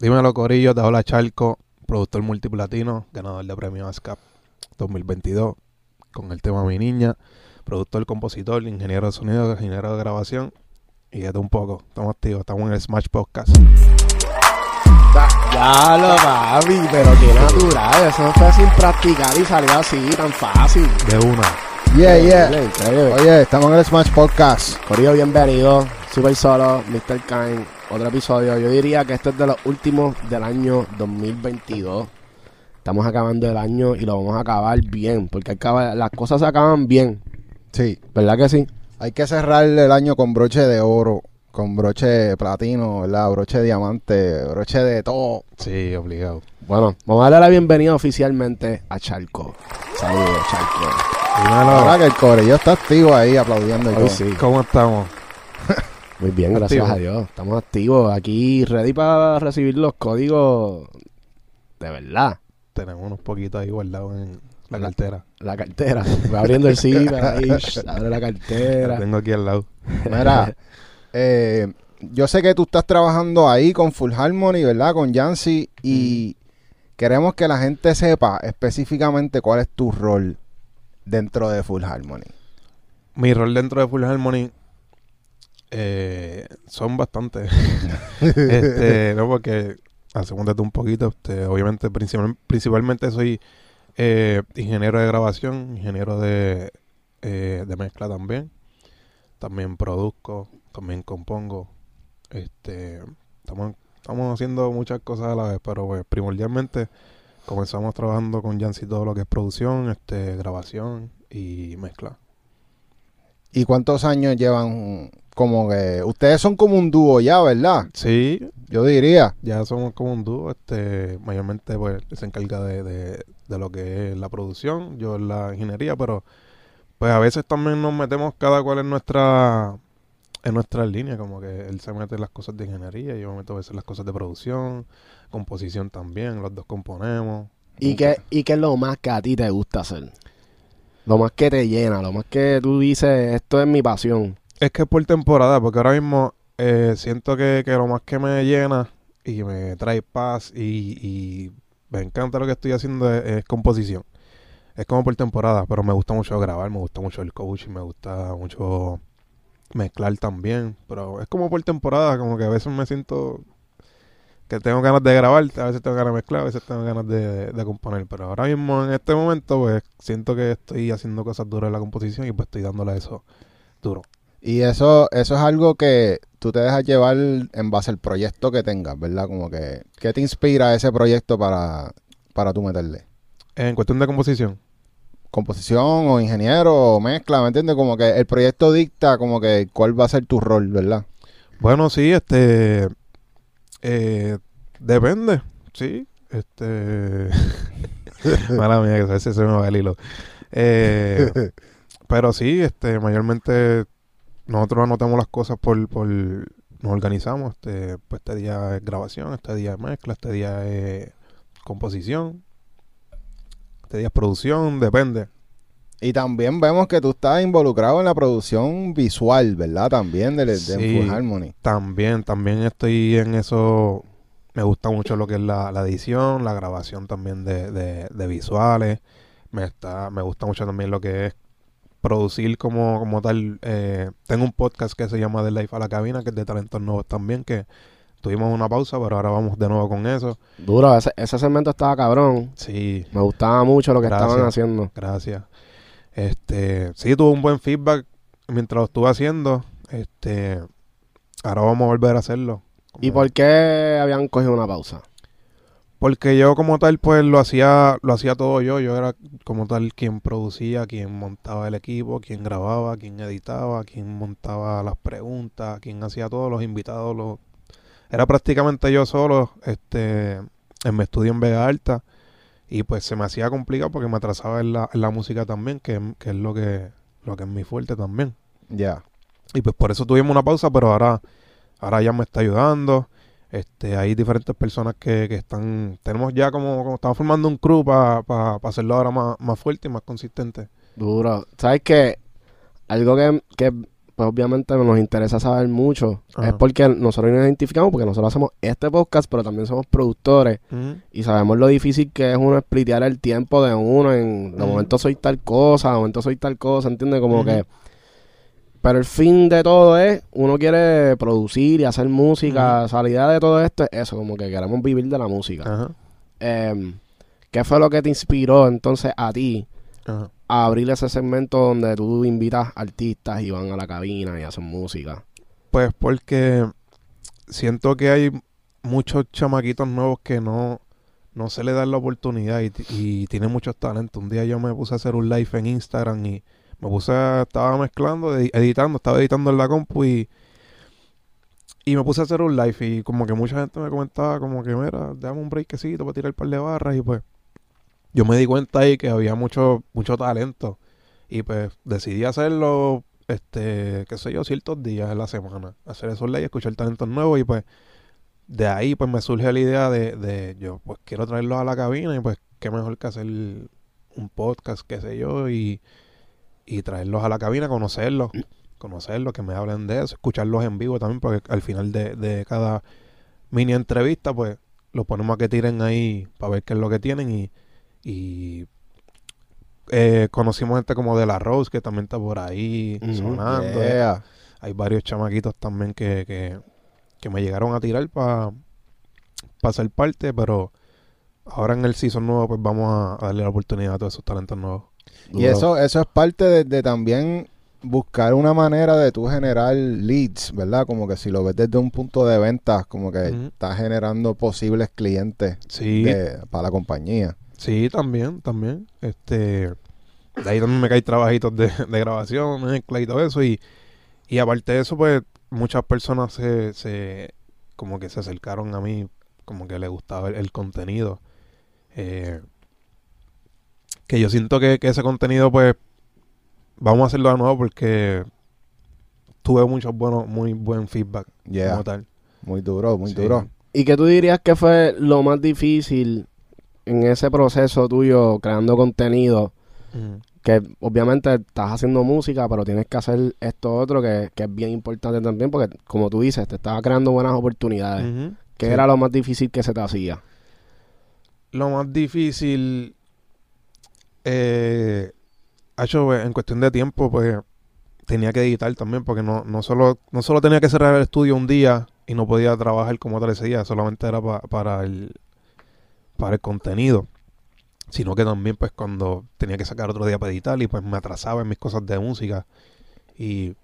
Dímelo, Corillo, te habla Charco, productor multiplatino, ganador de premio ASCAP 2022, con el tema Mi Niña, productor, compositor, ingeniero de sonido, ingeniero de grabación, y todo un poco. Estamos activos, estamos en el Smash Podcast. Ya lo papi, pero qué natural. Eso fue sin practicar y salió así, tan fácil. De una. Yeah, yeah. Oye, estamos en el Smash Podcast. Corillo, bienvenido. Super Solo, Mr. Kine. Otro episodio. Yo diría que este es de los últimos del año 2022. Estamos acabando el año y lo vamos a acabar bien. Porque acaba- las cosas se acaban bien. Sí, ¿Verdad que sí? hay que cerrar el año con broche de oro, con broche de platino, ¿verdad? Broche de diamante, broche de todo. Sí, obligado. Bueno, vamos a darle la bienvenida oficialmente a Charco. Saludos, Charco. Dímelo, verdad que el corillo está activo ahí aplaudiendo Hoy todo. sí. ¿cómo estamos? Muy bien, gracias Activo. a Dios. Estamos activos aquí, ready para recibir los códigos de verdad. Tenemos unos poquitos ahí guardados en la cartera. La cartera. Voy abriendo el zipper ahí, abre la La cartera. tengo aquí al lado. Mira, eh, yo sé que tú estás trabajando ahí con Full Harmony, ¿verdad? Con Yancy y queremos que la gente sepa específicamente cuál es tu rol dentro de Full Harmony. Mi rol dentro de Full Harmony eh, son bastantes. este, no, porque hacemos un poquito. Este, obviamente, principal- principalmente soy eh, ingeniero de grabación, ingeniero de, eh, de mezcla también. También produzco, también compongo. Este, estamos, estamos haciendo muchas cosas a la vez, pero pues, primordialmente comenzamos trabajando con Yancy todo lo que es producción, este, grabación y mezcla. ¿Y cuántos años llevan como que... Ustedes son como un dúo ya, ¿verdad? Sí, Yo diría. ya somos como un dúo, este, mayormente pues se encarga de, de, de lo que es la producción, yo en la ingeniería, pero pues a veces también nos metemos cada cual en nuestra en nuestra línea, como que él se mete en las cosas de ingeniería y yo me meto a veces en las cosas de producción, composición también, los dos componemos. ¿Y qué, ¿Y qué es lo más que a ti te gusta hacer? Lo más que te llena, lo más que tú dices, esto es mi pasión. Es que es por temporada, porque ahora mismo eh, siento que, que lo más que me llena y me trae paz y, me encanta lo que estoy haciendo es, es composición. Es como por temporada, pero me gusta mucho grabar, me gusta mucho el coaching, me gusta mucho mezclar también, pero es como por temporada, como que a veces me siento que tengo ganas de grabar, a veces tengo ganas de mezclar, a veces tengo ganas de, de componer, pero ahora mismo en este momento pues siento que estoy haciendo cosas duras en la composición y pues estoy dándole eso duro. Y eso, eso es algo que tú te dejas llevar en base al proyecto que tengas, ¿verdad? Como que, ¿qué te inspira ese proyecto para, para tú meterle? En cuestión de composición, Composición o ingeniero o mezcla, ¿me entiendes? Como que el proyecto dicta como que cuál va a ser tu rol, ¿verdad? Bueno, sí, este. Eh, depende, sí. Este. Mala mía, que a veces se me va el hilo. Eh, pero sí, este, mayormente nosotros anotamos las cosas por. por nos organizamos. Este, pues este día es grabación, este día es mezcla, este día es composición, este día es producción, depende. Y también vemos que tú estás involucrado en la producción visual, ¿verdad? También de, de Sí. Full Harmony. También, también estoy en eso. Me gusta mucho lo que es la, la edición, la grabación también de, de, de visuales. Me está, me gusta mucho también lo que es producir como, como tal. Eh, tengo un podcast que se llama The Life a la Cabina, que es de talentos nuevos también, que tuvimos una pausa, pero ahora vamos de nuevo con eso. Duro, ese, ese segmento estaba cabrón. Sí, Me gustaba mucho lo que Gracias. estaban haciendo. gracias. Este, sí, tuve un buen feedback mientras lo estuve haciendo. Este, ahora vamos a volver a hacerlo. ¿Y por qué habían cogido una pausa? Porque yo como tal pues lo hacía lo hacía todo yo, yo era como tal quien producía, quien montaba el equipo, quien grababa, quien editaba, quien montaba las preguntas, quien hacía todos los invitados, los... era prácticamente yo solo, este, en mi estudio en Vega Alta y pues se me hacía complicado porque me atrasaba en la, en la música también, que, que es lo que lo que es mi fuerte también. Ya. Y pues por eso tuvimos una pausa, pero ahora, ahora ya me está ayudando. Este, hay diferentes personas que, que están, tenemos ya como, como estamos formando un crew para hacerlo ahora más, más fuerte y más consistente. Duro. ¿Sabes qué? Algo que, que pues obviamente nos interesa saber mucho. Ajá. Es porque nosotros nos identificamos, porque nosotros hacemos este podcast, pero también somos productores y sabemos lo difícil que es uno splitear el tiempo de uno. En de Ujú. momento soy tal cosa, de momento soy tal cosa, ¿entiendes? Como que. Pero el fin de todo es, uno quiere producir y hacer música. O sea, la idea de todo esto es eso, como que queremos vivir de la música. Ajá. Em, ¿Qué fue lo que te inspiró entonces a ti Ajá. A abrir ese segmento donde tú invitas artistas y van a la cabina y hacen música? Pues porque siento que hay muchos chamaquitos nuevos que no, no se les da la oportunidad y, y tienen muchos talentos. Un día yo me puse a hacer un live en Instagram y me puse, a- estaba mezclando, edi- editando, estaba editando en la compu y, y me puse a hacer un live y como que mucha gente me comentaba como que, mira, dame un breakcito para tirar un par de barras y pues yo me di cuenta ahí que había mucho, mucho talento. Y pues decidí hacerlo este, qué sé yo, ciertos días en la semana, hacer esos leyes, escuchar talentos nuevos y pues de ahí pues me surge la idea de, de yo pues quiero traerlos a la cabina y pues qué mejor que hacer un podcast, qué sé yo, y, y traerlos a la cabina, conocerlos, conocerlos, que me hablen de eso, escucharlos en vivo también, porque al final de, de cada mini entrevista pues los ponemos a que tiren ahí para ver qué es lo que tienen y, y eh, conocimos gente como de la Rose que también está por ahí sonando. Yeah. Hay varios chamaquitos también que, que, que me llegaron a tirar para ser parte, pero ahora en el season nuevo pues vamos a, darle la oportunidad a todos esos talentos nuevos. Y eso, eso es parte de, de también buscar una manera de tú generar leads, ¿verdad? Como que si lo ves desde un punto de ventas, como que estás generando posibles clientes Sí, de- para la compañía. Sí, también, también. Este, de ahí también me caen trabajitos de, de grabación, mezcla y todo eso. Y, y aparte de eso, pues muchas personas se, se como que se acercaron a mí, como que les gustaba el, el contenido. Eh, que yo siento que, que ese contenido, pues, vamos a hacerlo de nuevo porque tuve muchos buenos, muy buen feedback Yeah. como tal. Muy duro, muy Sí. duro. ¿Y qué tú dirías que fue lo más difícil en ese proceso tuyo creando contenido? Que obviamente estás haciendo música, pero tienes que hacer esto otro que, que es bien importante también, porque como tú dices, te estaba creando buenas oportunidades. Ujú. ¿Qué Sí. era lo más difícil que se te hacía? Lo más difícil, eh, hecho, pues, en cuestión de tiempo, pues tenía que editar también, porque no, no, solo, no solo tenía que cerrar el estudio un día y no podía trabajar como tal ese día, solamente era pa- para, el, para el contenido, sino que también pues cuando tenía que sacar otro día para editar y pues me atrasaba en mis cosas de música y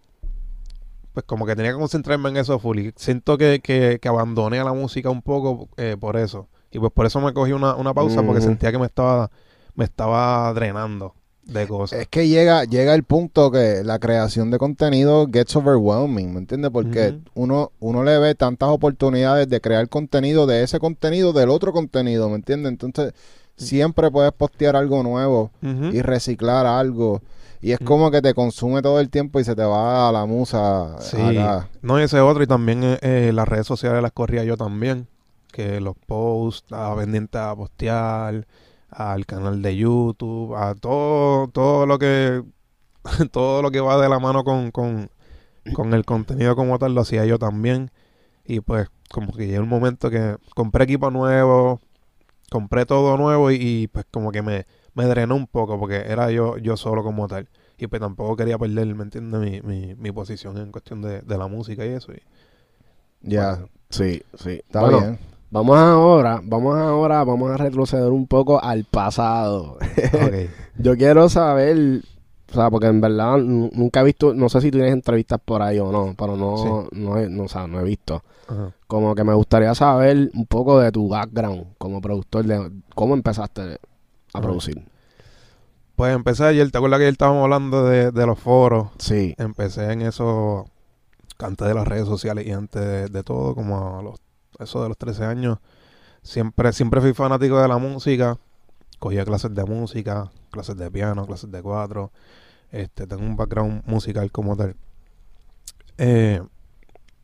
pues como que tenía que concentrarme en eso full y siento que, que, que abandoné a la música un poco eh, por eso. Y pues por eso me cogí una, una pausa porque sentía que me estaba me estaba drenando de cosas Es que llega, llega el punto que la creación de contenido gets overwhelming, ¿me entiendes? Porque uno, uno le ve tantas oportunidades de crear contenido de ese contenido, del otro contenido, ¿me entiendes? Entonces, siempre puedes postear algo nuevo y reciclar algo. Y es como que te consume todo el tiempo y se te va a la musa Sí, acá. no, y ese otro, y también eh, eh, las redes sociales las corría yo también, que los posts, estaba pendiente a postear, al canal de YouTube, a todo, todo lo que, todo lo que va de la mano con, con, con el contenido como tal, lo hacía yo también, y pues como que llegó un momento que compré equipo nuevo, compré todo nuevo y, y, pues como que me, me drenó un poco, porque era yo, yo solo como tal. Y pues tampoco quería perder, ¿me entiendes? Mi, mi, mi posición en cuestión de, de la música y eso. Y, Ya, bueno, Sí, sí. está Bueno, bien. Vamos ahora, vamos ahora, vamos a retroceder un poco al pasado. ok. Yo quiero saber, o sea, porque en verdad nunca he visto, no sé si tienes entrevistas por ahí o no, pero no, no, he, no, o sea, no he visto. Ajá. Como que me gustaría saber un poco de tu background como productor, de cómo empezaste a Ajá. producir. Pues empecé ayer, ¿te acuerdas que ayer estábamos hablando de, de los foros? Sí, Empecé en eso antes de las redes sociales y antes de, de todo, como a los, eso de los 13 años. Siempre, siempre fui fanático de la música. Cogía clases de música, clases de piano, clases de cuatro. Este, tengo un background musical como tal. Eh,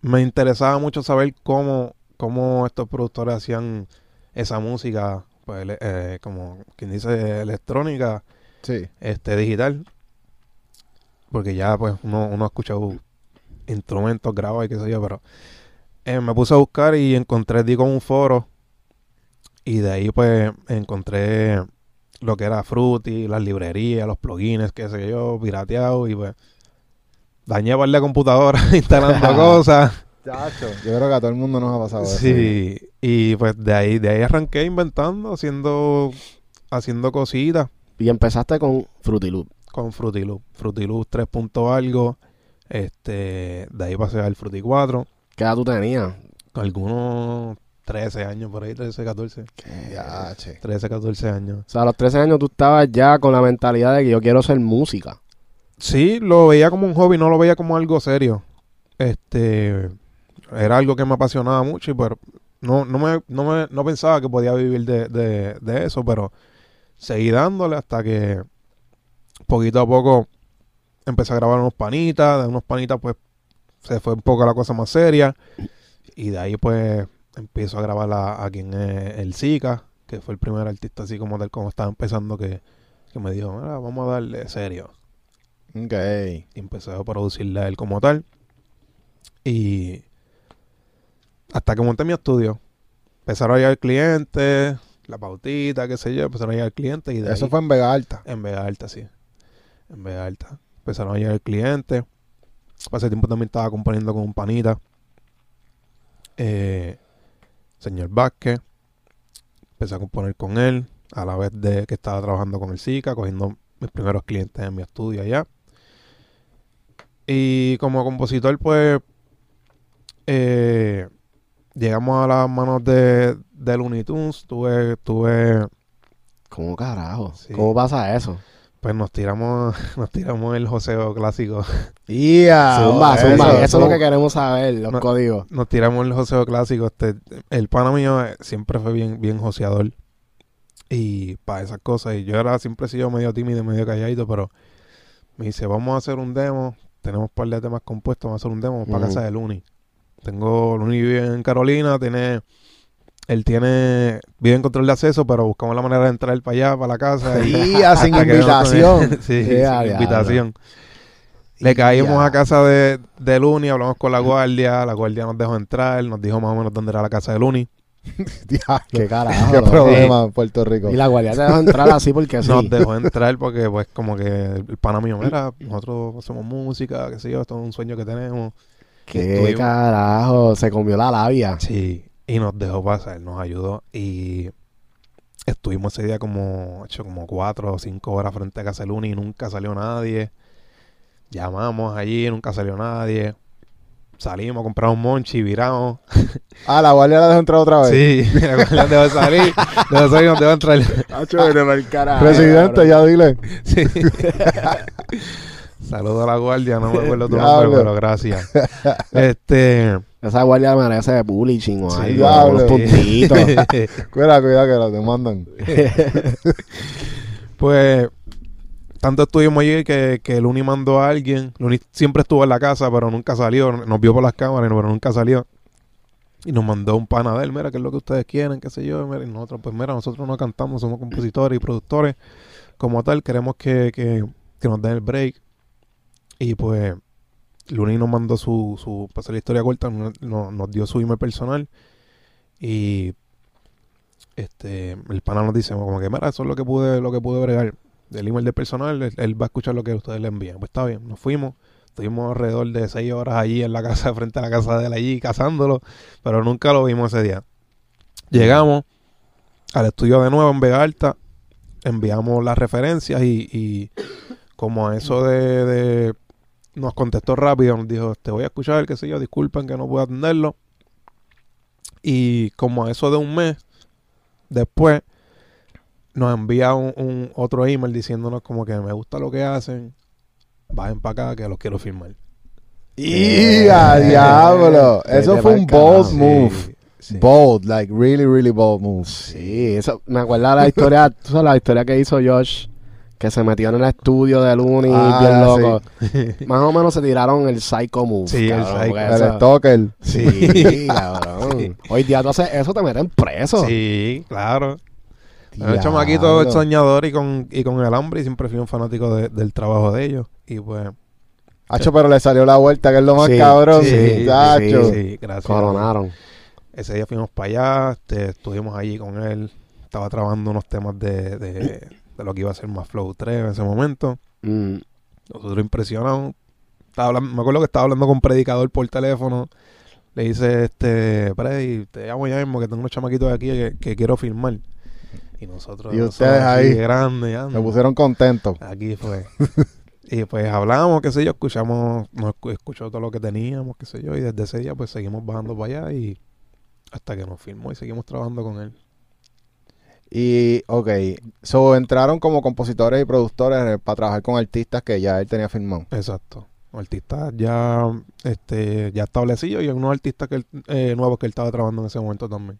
me interesaba mucho saber cómo, cómo estos productores hacían esa música, pues, eh, como quien dice, electrónica, Sí. este, digital. Porque ya, pues, uno, uno ha escuchado instrumentos, grabo y qué sé yo, pero eh, me puse a buscar y encontré, di con un foro y de ahí pues encontré lo que era Fruity, las librerías, los plugins, qué sé yo, pirateado y pues dañé par de computadora instalando cosas. Chacho, yo creo que a todo el mundo nos ha pasado eso. Sí, y pues de ahí, de ahí arranqué inventando, haciendo, haciendo cositas Y empezaste con Fruity Loop. con Fruity Loop. Fruity Loop 3 punto algo. Este, de ahí pasé al Fruity 4. ¿Qué edad tú tenías? Algunos 13 años por ahí, 13, 14. Ya, che. 13, 14 años. O sea, a los 13 años tú estabas ya con la mentalidad de que yo quiero hacer música. Sí, lo veía como un hobby, no lo veía como algo serio. Este, era algo que me apasionaba mucho y pero no, no me, no me, no pensaba que podía vivir de, de, de eso, pero seguí dándole hasta que poquito a poco empecé a grabar unos panitas, de unos panitas pues se fue un poco la cosa más seria y de ahí pues empiezo a grabar a, a quien es el Zika, que fue el primer artista así como tal como estaba empezando que, que me dijo, "Mira, vamos a darle serio Ok. y empecé a producirle a él como tal. Y hasta que monté mi estudio, empezaron a llegar clientes, la pautita, qué sé yo, empezaron a llegar clientes y de Eso ahí- fue en Vega Alta. en Vega Alta, sí. En Vega Alta. Empezaron a llegar clientes. Hace tiempo también estaba componiendo con un panita. Eh, señor Vázquez. Empecé a componer con él. A la vez de que estaba trabajando con el Zika, cogiendo mis primeros clientes en mi estudio allá. Y como compositor, pues. eh, llegamos a las manos de, de Looney Tunes. Tuve, tuve ¿Cómo carajo? Sí. ¿Cómo pasa eso? Pues nos tiramos, nos tiramos el joseo clásico. ¡Ya! zumba, eso, zumba. Eso, eso. es lo que queremos saber, los No. códigos. Nos tiramos el joseo clásico. Este, el pana mío eh, siempre fue bien, bien joseador. Y para esas cosas. Y yo era siempre he sido medio tímido, medio calladito, pero me dice, vamos a hacer un demo. Tenemos un par de temas compuestos, vamos a hacer un demo para casa de Luni. Tengo, Luni vive en Carolina, tiene, él tiene, vive en control de acceso, pero buscamos la manera de entrar para allá, para la casa. Y que no- invitación. sí, sin invitación. Le caímos a casa de, de Luni, hablamos con la guardia, la guardia nos dejó entrar, nos dijo más o menos dónde era la casa de Luni. Qué carajo. Qué problema en Puerto Rico. Y la guardia te dejó entrar así porque. Nos dejó entrar porque pues como que el pana mío, mira, nosotros hacemos música, qué sé yo, esto es un sueño que tenemos. Qué Estuvimos- carajo. Se comió la labia. Sí, y nos dejó pasar, nos ayudó y estuvimos ese día como, hecho, como cuatro o cinco horas frente a casa de Luni y nunca salió nadie. Llamamos allí, nunca salió nadie. Salimos, compramos un monchi, viramos. Ah, la guardia la dejó entrar otra vez. Sí, la guardia dejó salir, dejó salir, dejó entrar. Presidente, ya dile. Sí. Saludo a la guardia, no me acuerdo tu nombre, pero gracias. Este. Esa guardia merece bullying o Sí, algo. Unos puntitos. Cuidado, cuidado que lo demandan. Pues tanto estuvimos allí que, que Luni mandó a alguien. Luni siempre estuvo en la casa, pero nunca salió. Nos vio por las cámaras, pero nunca salió. Y nos mandó un pana de él, mira, qué es lo que ustedes quieren, qué sé yo. Mira, y nosotros, pues mira, nosotros no cantamos, somos compositores y productores. Como tal, queremos que, que, que nos den el break. Y pues Luni nos mandó su, su para hacer la historia corta, nos, nos- dio su email personal. Y este el pana nos dice como que mira eso es lo que pude lo que pude bregar. Del email del personal él, va a escuchar lo que ustedes le envían pues está bien nos fuimos. Estuvimos alrededor de seis horas allí en la casa frente a la casa de él allí cazándolo pero nunca lo vimos ese día. Llegamos al estudio de nuevo en Vega Alta enviamos las referencias y, y como a eso de- nos contestó rápido nos dijo te voy a escuchar qué sé yo disculpen que no puedo atenderlo y como a eso de un mes después nos envía un, un otro email diciéndonos como que me gusta lo que hacen, bajen para acá que los quiero firmar. ¡Y a diablo! Eso fue un bold move. Sí. Bold, like really, really bold move. Sí, eso, me acuerdo de la historia, tú sabes la historia que hizo Josh, que se metió en el estudio de Looney, Ah, bien loco. Más o menos se tiraron el psycho move. Sí, el psycho. El stalker. Sí, cabrón. Hoy día tú haces eso, te meten preso. Sí, claro. Diablo. chamaquito soñador y con, y con el hambre y siempre fui un fanático de- del trabajo de ellos. Y pues Hacho, pero le salió la vuelta, que es lo más Sí, cabrón. sí, gracias. Coronaron. Ese día fuimos para allá, este, estuvimos allí con él. Estaba trabajando unos temas de, de, de lo que iba a ser más Flow 3 en ese momento. Mm, Nosotros impresionados. Estaba hablando- me acuerdo que estaba hablando con un predicador por teléfono. Le dice, este, Predi, te llamo ya mismo que tengo unos chamaquitos aquí que, que quiero filmar. Y nosotros, Y ustedes ahí. grande, anda. Me pusieron contento. Aquí fue. y pues hablamos, qué sé yo, escuchamos, nos escu- escuchó todo lo que teníamos, qué sé yo, y desde ese día pues seguimos bajando para allá y hasta que nos filmó y seguimos trabajando con él. Y, ok, so entraron como compositores y productores para trabajar con artistas que ya él tenía firmado. Exacto. Artistas ya este ya establecidos y unos artistas que él- eh, nuevos que él estaba trabajando en ese momento también.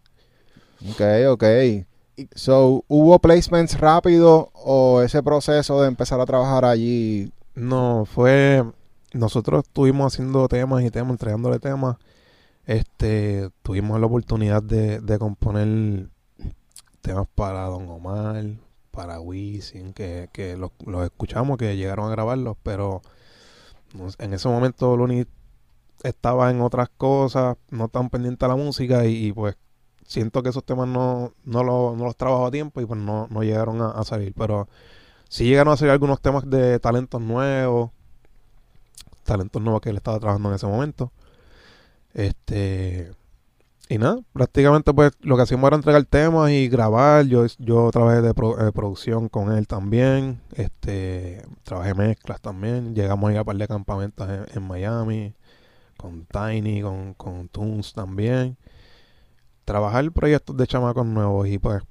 Ok, ok. So, ¿hubo placements rápido o ese proceso de empezar a trabajar allí? No, fue nosotros estuvimos haciendo temas y temas, entregándole temas. Este, tuvimos la oportunidad de, de componer temas para Don Omar, para Wisin, que, que los, los escuchamos, que llegaron a grabarlos, pero en ese momento Luni estaba en otras cosas, no tan pendiente a la música y, pues siento que esos temas no, no, lo- no los trabajó a tiempo y pues no, no llegaron a, a salir, pero sí llegaron a salir algunos temas de talentos nuevos, talentos nuevos que él estaba trabajando en ese momento. Este y nada, prácticamente pues lo que hacíamos era entregar temas y grabar. Yo, yo trabajé de pro- eh, producción con él también. Este, trabajé mezclas también. Llegamos a ir a par de campamentos en, Miami, con Tiny, con, con Toons también. Trabajar proyectos de chamacos nuevos y pues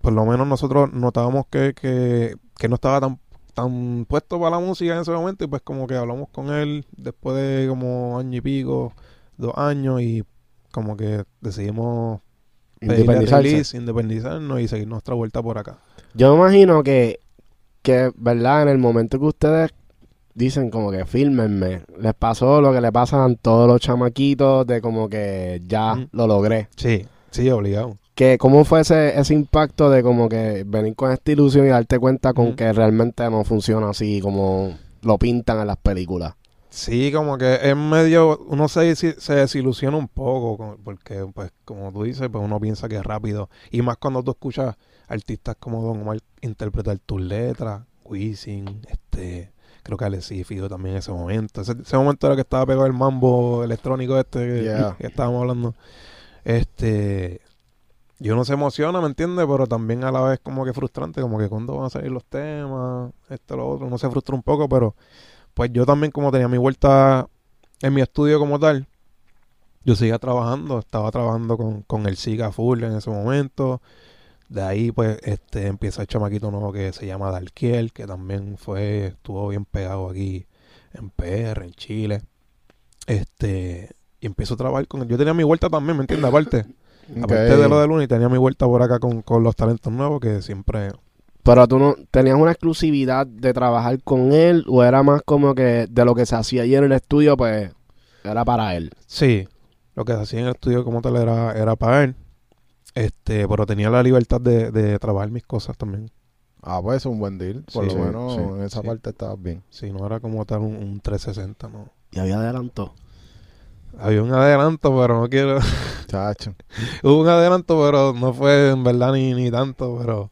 por lo menos nosotros notábamos que, que, que no estaba tan, tan puesto para la música en ese momento y pues como que hablamos con él después de como año y pico, dos años y como que decidimos Independizarse. independizarnos y seguir nuestra vuelta por acá. Yo me imagino que, que, ¿verdad? En el momento que ustedes dicen como que fílmenme, les pasó lo que le pasa a todos los chamaquitos de como que ya lo logré. Sí, sí, obligado. Que, ¿Cómo fue ese, ese impacto de como que venir con esta ilusión y darte cuenta con que realmente no funciona así como lo pintan en las películas? Sí, como que es medio, uno se, se desilusiona un poco, porque pues como tú dices, pues uno piensa que es rápido. Y más cuando tú escuchas artistas como Don Omar interpretar tus letras, Wisin, este, creo que Alexis Fido también en ese momento. Ese, ese momento era que estaba pegado el mambo electrónico este que, Yeah. que estábamos hablando. Este, y uno se emociona, ¿me entiendes? Pero también a la vez como que frustrante, como que cuando van a salir los temas, esto, lo otro, uno se frustra un poco, pero pues yo también como tenía mi vuelta en mi estudio como tal, yo seguía trabajando, estaba trabajando con, con el SIGA full en ese momento. De ahí pues este empieza el chamaquito nuevo que se llama Dalquiel, que también fue, estuvo bien pegado aquí en PR, en Chile. Este, y empiezo a trabajar con él. Yo tenía mi vuelta también, ¿me entiendes? Aparte, aparte de lo de Luna, y tenía mi vuelta por acá con, con los talentos nuevos que siempre Pero tú no tenías una exclusividad de trabajar con él o era más como que de lo que se hacía allí en el estudio, pues era para él. Sí, lo que se hacía en el estudio como tal era, era para él. Este, pero tenía la libertad de, de trabajar mis cosas también. Ah, pues es un buen deal. Por Sí, lo sí, menos sí, en esa sí. parte estabas bien. Sí, no era como tal un, un 360, no. Y había adelanto. Había un adelanto, pero no quiero. Chacho. Hubo un adelanto, pero no fue en verdad ni, ni tanto, pero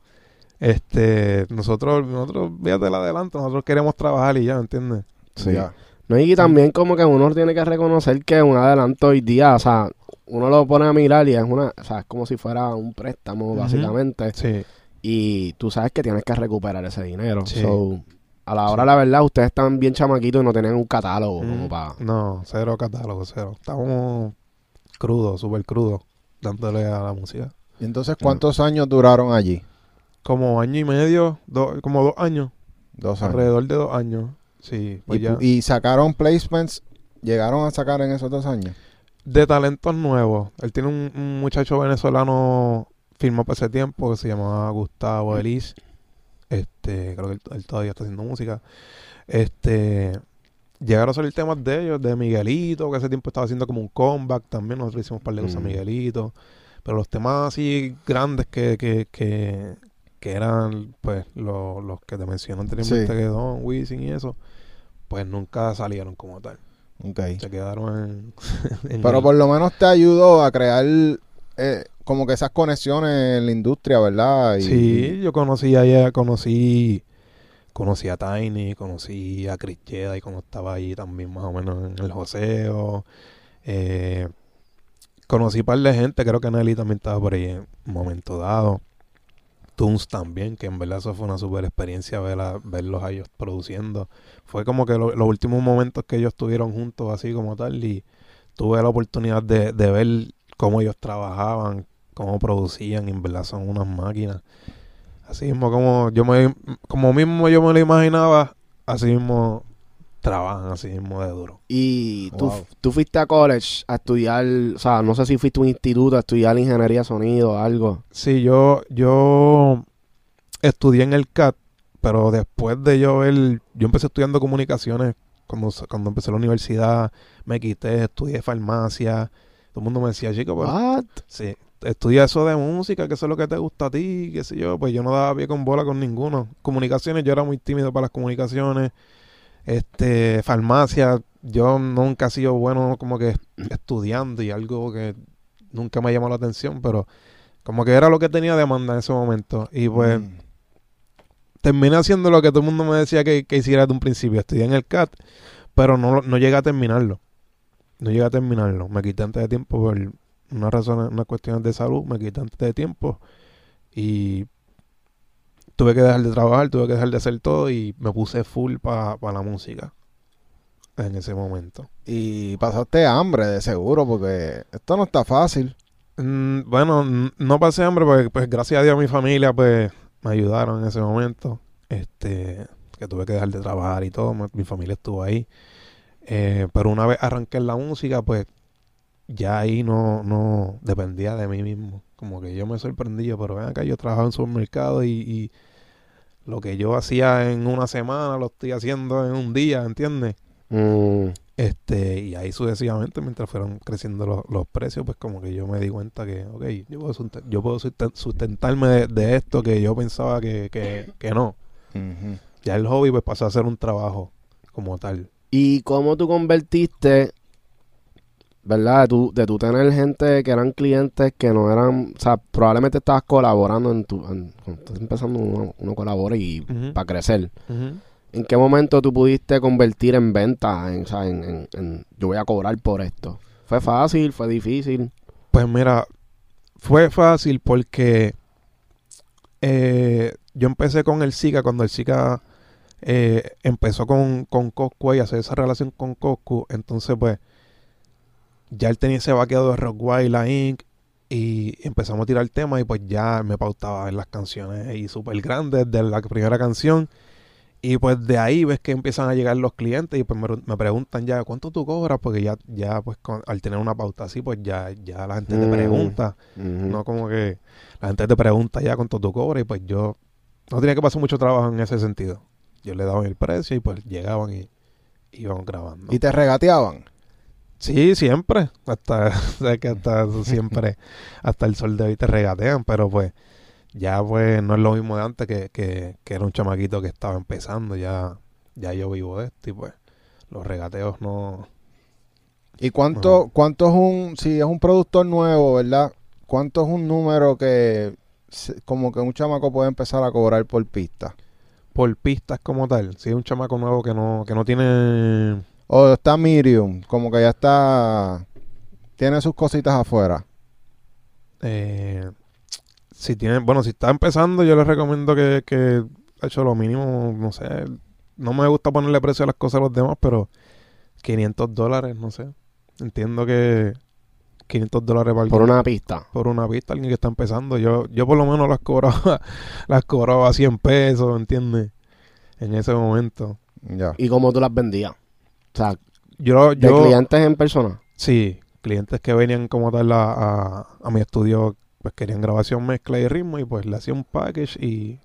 este, nosotros, nosotros, fíjate el adelanto, nosotros queremos trabajar y ya, ¿me entiendes? Sí. Ya. No, y también como que uno tiene que reconocer que un adelanto hoy día, o sea, uno lo pone a mirar y es una, o sea, es como si fuera un préstamo, básicamente. Sí, Y tú sabes que tienes que recuperar ese dinero. Sí. So, a la hora, la verdad, ustedes están bien chamaquitos y no tenían un catálogo como Mm, para... No, cero catálogo, cero. Estábamos crudos, súper crudos, dándole a la música. ¿Y entonces cuántos años duraron allí? Como año y medio, do- como dos años, Dos años. alrededor de dos años. Sí, pues y, ya. pu- y sacaron placements, llegaron a sacar en esos dos años. De talentos nuevos. Él tiene un, un muchacho venezolano, firmó por ese tiempo, que se llamaba Gustavo Elis. Este, creo que él, él todavía está haciendo música. Este, llegaron a salir temas de ellos, de Miguelito, que ese tiempo estaba haciendo como un comeback también. Nosotros hicimos un par de cosas a Mm. Miguelito. Pero los temas así grandes que, que, que, que eran, pues, lo- los que te mencioné anteriormente, Sí. que Don, Wisin y eso, pues nunca salieron como tal. Ok. Se quedaron en... en Pero el- por lo menos te ayudó a crear eh, como que esas conexiones en la industria, ¿verdad? Y- Sí, yo conocí a ella, conocí, conocí a Tiny, conocí a Chris Jedi cuando estaba allí también más o menos en el joseo. Eh, conocí un par de gente, creo que Nelly también estaba por ahí en un momento dado. Toons también, que en verdad eso fue una super experiencia ver a- verlos a ellos produciendo. Fue como que lo- los últimos momentos que ellos estuvieron juntos así como tal y tuve la oportunidad de, de ver cómo ellos trabajaban, cómo producían, y en verdad son unas máquinas. Así mismo como yo me como mismo yo me lo imaginaba, así mismo trabajan así mismo de duro. Y tú, Wow. tú fuiste a college a estudiar, o sea, no sé si fuiste a un instituto a estudiar ingeniería de sonido o algo. Sí, yo yo estudié en el CAT, pero después de yo ver, yo empecé estudiando comunicaciones cuando cuando empecé la universidad, me quité, estudié farmacia. Todo el mundo me decía, "Chico, pero What? Sí, estudia eso de música, que eso es lo que te gusta a ti, qué sé yo, pues yo no daba pie con bola con ninguno. Comunicaciones, yo era muy tímido para las comunicaciones. Este, farmacia, yo nunca he sido bueno como que estudiando y algo que nunca me llamó la atención, pero como que era lo que tenía demanda en ese momento. Y pues Mm. terminé haciendo lo que todo el mundo me decía que, que hiciera desde un principio. Estudié en el CAT, pero no, no llegué a terminarlo. No llegué a terminarlo. Me quité antes de tiempo por una razón, unas cuestiones de salud. Me quité antes de tiempo y tuve que dejar de trabajar, tuve que dejar de hacer todo y me puse full para la música en ese momento. Y pasaste hambre, de seguro, porque esto no está fácil. Mm, bueno, no pasé hambre porque pues gracias a Dios mi familia pues me ayudaron en ese momento. Este, que tuve que dejar de trabajar y todo, mi, mi familia estuvo ahí. Eh, pero una vez arranqué la música, pues ya ahí no, no dependía de mí mismo. Como que yo me sorprendí, pero ven acá, yo trabajaba en supermercado y, y lo que yo hacía en una semana lo estoy haciendo en un día, ¿entiendes? Mm, Este, y ahí sucesivamente, mientras fueron creciendo los, los precios, pues como que yo me di cuenta que, ok, yo puedo, yo puedo susten- sustentarme de, de esto que yo pensaba que, que, que no. Ya el hobby pues pasó a ser un trabajo como tal. ¿Y cómo tú convertiste, verdad, de tú, de tú tener gente que eran clientes que no eran, o sea, probablemente estabas colaborando en tu, en- cuando estás empezando uno, uno colabora y para crecer. ¿En qué momento tú pudiste convertir en venta, en, o sea, en, en- en, yo voy a cobrar por esto? ¿Fue fácil? ¿Fue difícil? Pues mira, fue fácil porque eh, yo empecé con el Zika cuando el Zika eh, empezó con, con Coscu y hacer esa relación con Coscu. Entonces, pues, ya él tenía ese vaqueado de Rockwell, la Inc. Y empezamos a tirar temas y pues ya me pautaba en las canciones ahí súper grandes de la primera canción. Y pues de ahí ves que empiezan a llegar los clientes y pues me, me preguntan ya, ¿cuánto tú cobras? Porque ya, ya pues con- al tener una pauta así, pues ya, ya la gente te Mm. pregunta. No como que la gente te pregunta ya cuánto tú cobras y pues yo no tenía que pasar mucho trabajo en ese sentido. Yo le daba el precio y pues llegaban y íbamos grabando. Y te regateaban. Sí, siempre. Hasta, que hasta siempre, hasta el sol de hoy te regatean, pero pues ya pues no es lo mismo de antes que, que, que era un chamaquito que estaba empezando, ya, ya yo vivo de esto y pues los regateos no... ¿Y cuánto, cuánto es un, si es un productor nuevo, ¿verdad? ¿Cuánto es un número que como que un chamaco puede empezar a cobrar por pista? Por pistas como tal, si es un chamaco nuevo que no, que no tiene... O está medium, como que ya está, tiene sus cositas afuera. Eh, si tiene, bueno, si está empezando, yo les recomiendo que, que ha hecho lo mínimo, no sé, no me gusta ponerle precio a las cosas a los demás, pero 500 dólares, no sé. Entiendo que 500 dólares para Por alguien- una pista. por una pista, alguien que está empezando. Yo, yo por lo menos las cobraba, las cobraba a 100 pesos, ¿entiendes? En ese momento. Ya. ¿Y cómo tú las vendías? O sea, Yo, de clientes en persona. Sí, clientes que venían como tal a, a, a mi estudio, pues querían grabación, mezcla y ritmo y pues le hacía un package y,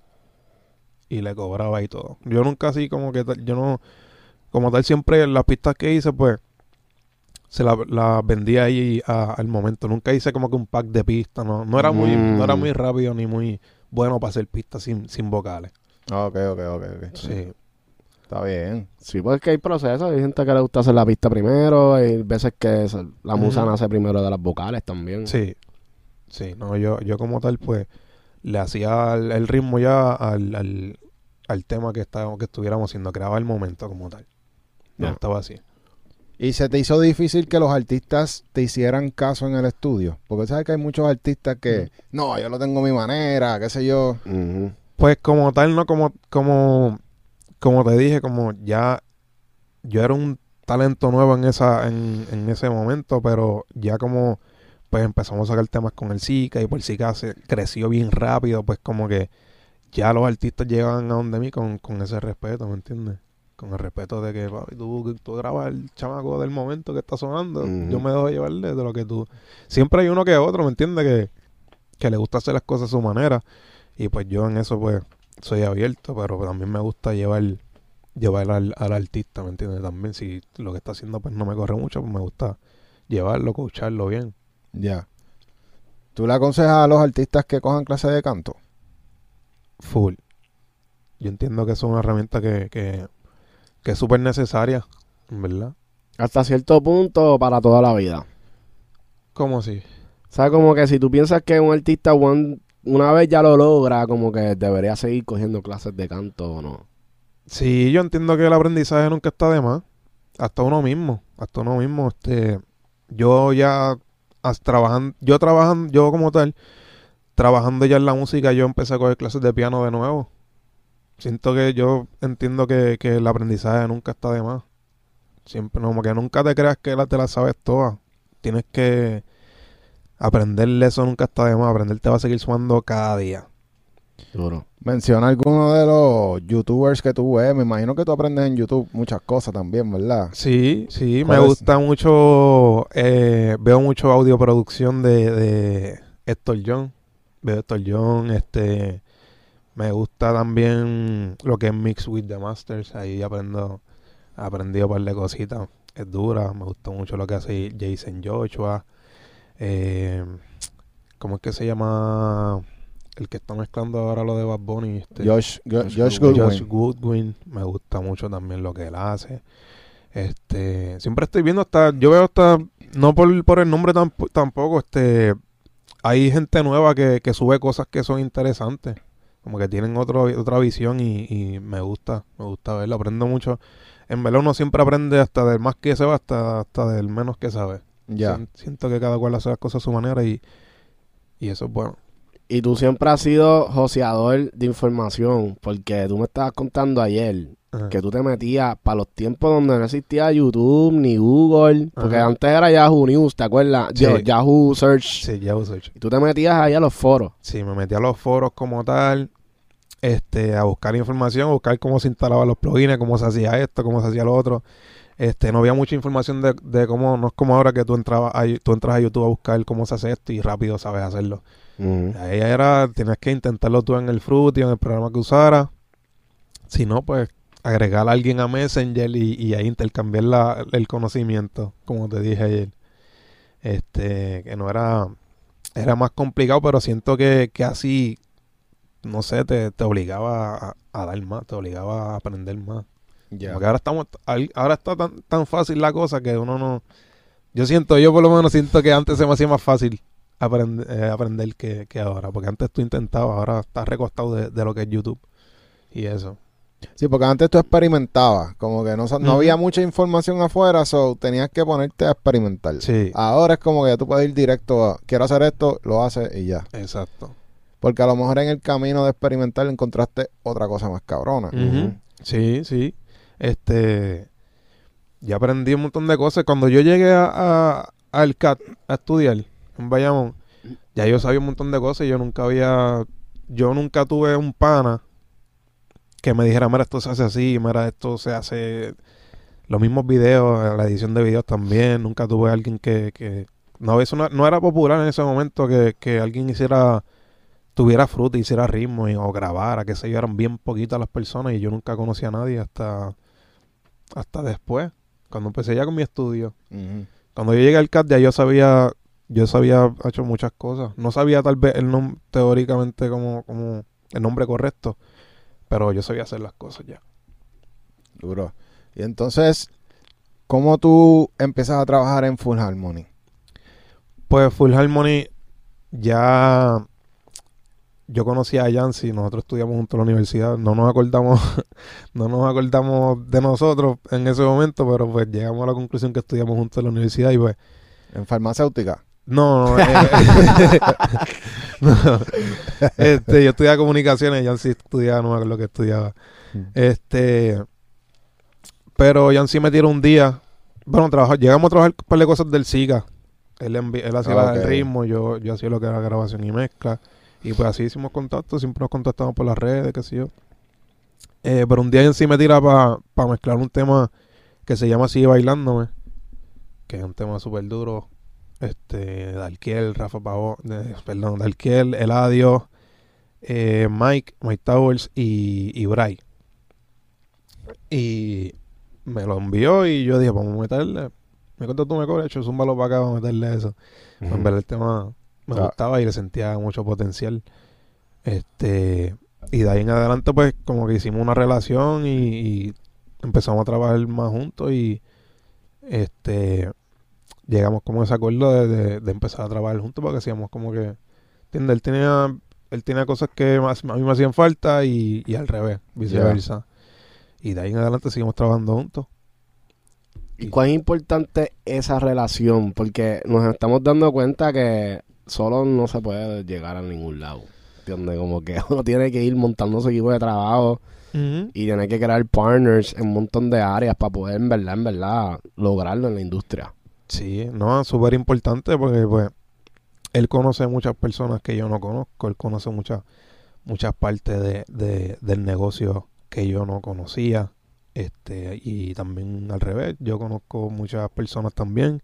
y le cobraba y todo. Yo nunca así como que tal, yo no, como tal siempre las pistas que hice pues se las la vendía ahí a- al momento. Nunca hice como que un pack de pistas, no, no era muy, Mm. no era muy rápido ni muy bueno para hacer pistas sin, sin vocales. Ah, Ok, ok, ok, ok. Sí. Está bien. Sí, porque hay procesos. Hay gente que le gusta hacer la pista primero. Hay veces que la musa nace primero de las vocales también. Sí, sí, no, yo, yo como tal, pues, le hacía el, el ritmo ya al, al, al tema que estábamos, que estuviéramos haciendo, creaba el momento como tal. No estaba así. ¿Y se te hizo difícil que los artistas te hicieran caso en el estudio? Porque sabes que hay muchos artistas que, no, yo lo tengo a mi manera, qué sé yo. Pues como tal, no como, como, como te dije, como ya yo era un talento nuevo en esa, en, en ese momento, pero ya como pues empezamos a sacar temas con el Zika y por Zika se creció bien rápido, pues como que ya los artistas llegan a donde mí con, con ese respeto, ¿me entiendes? Con el respeto de que tú, tú grabas el chamaco del momento que está sonando, yo me dejo llevar de lo que tú... Siempre hay uno que otro, ¿me entiendes? Que, que le gusta hacer las cosas a su manera y pues yo en eso pues soy abierto, pero también me gusta llevar llevar al, al artista, ¿me entiendes? También si lo que está haciendo pues no me corre mucho, pues me gusta llevarlo, coacharlo bien. Ya. ¿Tú le aconsejas a los artistas que cojan clase de canto? Full. Yo entiendo que es una herramienta que, que, que es súper necesaria, ¿verdad? Hasta cierto punto para toda la vida. ¿Cómo así? O sea, como que si tú piensas que un artista one- una vez ya lo logra, como que debería seguir cogiendo clases de canto o no. Sí, yo entiendo que el aprendizaje nunca está de más. Hasta uno mismo, hasta uno mismo, este, yo ya trabajando, yo trabajando, yo como tal, trabajando ya en la música, yo empecé a coger clases de piano de nuevo. Siento que yo entiendo que, que el aprendizaje nunca está de más. Siempre, como que nunca te creas que la, te la sabes todas. Tienes que aprenderle eso nunca está de más. Aprender te va a seguir sumando cada día. Duro. Menciona alguno de los youtubers que tú ves. Me imagino que tú aprendes en YouTube muchas cosas también, ¿verdad? Sí, sí, me gusta mucho, eh, veo mucho audioproducción de, de Héctor John, veo Héctor John, este, me gusta también lo que es Mix with the Masters, ahí aprendo, aprendí un par de cositas, es dura, me gusta mucho lo que hace Jason Joshua, eh, ¿cómo es que se llama? El que está mezclando ahora lo de Bad Bunny, este, Josh, Josh Josh Goodwin. Josh Goodwin, me gusta mucho también lo que él hace. Este, siempre estoy viendo hasta, yo veo hasta, no por, por el nombre tamp- tampoco, este, hay gente nueva que, que sube cosas que son interesantes, como que tienen otro, otra visión y, y me gusta, me gusta verlo, aprendo mucho. En verdad uno siempre aprende hasta del más que se va hasta, hasta del menos que sabe. Ya. Sien- Siento que cada cual hace las cosas a su manera y, y eso es bueno. Y tú siempre has sido joseador de información, porque tú me estabas contando ayer Ajá. que tú te metías para los tiempos donde no existía YouTube ni Google, porque Ajá. antes era Yahoo News, ¿te acuerdas? Sí. Yahoo Search. Sí, ya uso Y tú te metías ahí a los foros. Sí, me metí a los foros como tal, este, a buscar información, a buscar cómo se instalaban los plugins, cómo se hacía esto, cómo se hacía lo otro. Este, no había mucha información de, de cómo, no es como ahora que tú entrabas a, tú entras a YouTube a buscar cómo se hace esto y rápido sabes hacerlo. Ahí era, tenías que intentarlo tú en el Fruity, en el programa que usara. Si no, pues agregar a alguien a Messenger y, y ahí intercambiar la- el conocimiento, como te dije ayer. Este, que no era, era más complicado, pero siento que, que así, no sé, te, te obligaba a, a dar más, te obligaba a aprender más. Porque ahora estamos, ahora está tan, tan fácil la cosa que uno no, yo siento, yo por lo menos siento que antes se me hacía más fácil aprender, eh, aprender que, que ahora, porque antes tú intentabas, ahora estás recostado de, de lo que es YouTube y eso. Sí, porque antes tú experimentabas, como que no, no había mucha información afuera, so tenías que ponerte a experimentar. Sí, Ahora es como que ya tú puedes ir directo a, quiero hacer esto, lo haces y ya. exacto. Porque a lo mejor en el camino de experimentar encontraste otra cosa más cabrona. Sí, sí. Este, ya aprendí un montón de cosas. Cuando yo llegué a, a- CAT a estudiar en Bayamón, ya yo sabía un montón de cosas y yo nunca había, yo nunca tuve un pana que me dijera, mira, esto se hace así, mira, esto se hace los mismos videos, la edición de videos también. Nunca tuve alguien que, que no, eso no, no era popular en ese momento que, que alguien hiciera tuviera fruta, hiciera ritmo y, o grabara, que se yo, eran bien poquitas las personas y yo nunca conocí a nadie hasta, hasta después, cuando empecé ya con mi estudio. Cuando yo llegué al CAT ya yo sabía, yo sabía hecho muchas cosas. No sabía tal vez el nombre teóricamente como, como el nombre correcto, pero yo sabía hacer las cosas ya. Duro. Y entonces, ¿cómo tú empiezas a trabajar en Full Harmony? Pues Full Harmony ya yo conocí a Yancy, nosotros estudiamos juntos en la universidad, no nos acordamos, no nos acordamos de nosotros en ese momento, pero pues llegamos a la conclusión que estudiamos juntos en la universidad y pues ¿En farmacéutica? no, no, eh, no. este, yo estudiaba comunicaciones, Yancy estudiaba, no me acuerdo lo que estudiaba. Mm. Este, pero Yancy me tiró un día, bueno, trabaja- llegamos a trabajar un par de cosas del SIGA. Él, hacía Ah, el ok. ritmo, yo, yo hacía lo que era grabación y mezcla. Y pues así hicimos contacto, siempre nos contactamos por las redes, qué sé yo. Eh, pero un día Yancy me tira para mezclar un tema que se llama Sigue Bailándome, que es un tema súper duro. Este, Dalquiel, Rafa Pavón, eh, perdón, Dalquiel, Eladio, eh, Mike, Mike Towers y, y Bray. Y me lo envió y yo dije, vamos a meterle. Me cuento tú me cobras, hecho, zúmbalo para acá, vamos a meterle eso. En verdad el tema me Ah. gustaba y le sentía mucho potencial. Este, y de ahí en adelante, pues, como que hicimos una relación y, y empezamos a trabajar más juntos y este llegamos como a ese acuerdo de, de- de empezar a trabajar juntos porque hacíamos como que ¿entiendes? él tenía él tenía cosas que más- a mí me hacían falta y, y al revés, viceversa. Y de ahí en adelante seguimos trabajando juntos. ¿Y cuán importante esa relación? Porque nos estamos dando cuenta que solo no se puede llegar a ningún lado. ¿Entiendes? Como que uno tiene que ir montando su equipo de trabajo y tiene que crear partners en un montón de áreas para poder, en verdad, en verdad, lograrlo en la industria. Sí, no, súper importante porque pues él conoce muchas personas que yo no conozco, él conoce muchas muchas partes de, de- del negocio que yo no conocía, este y también al revés, yo conozco muchas personas también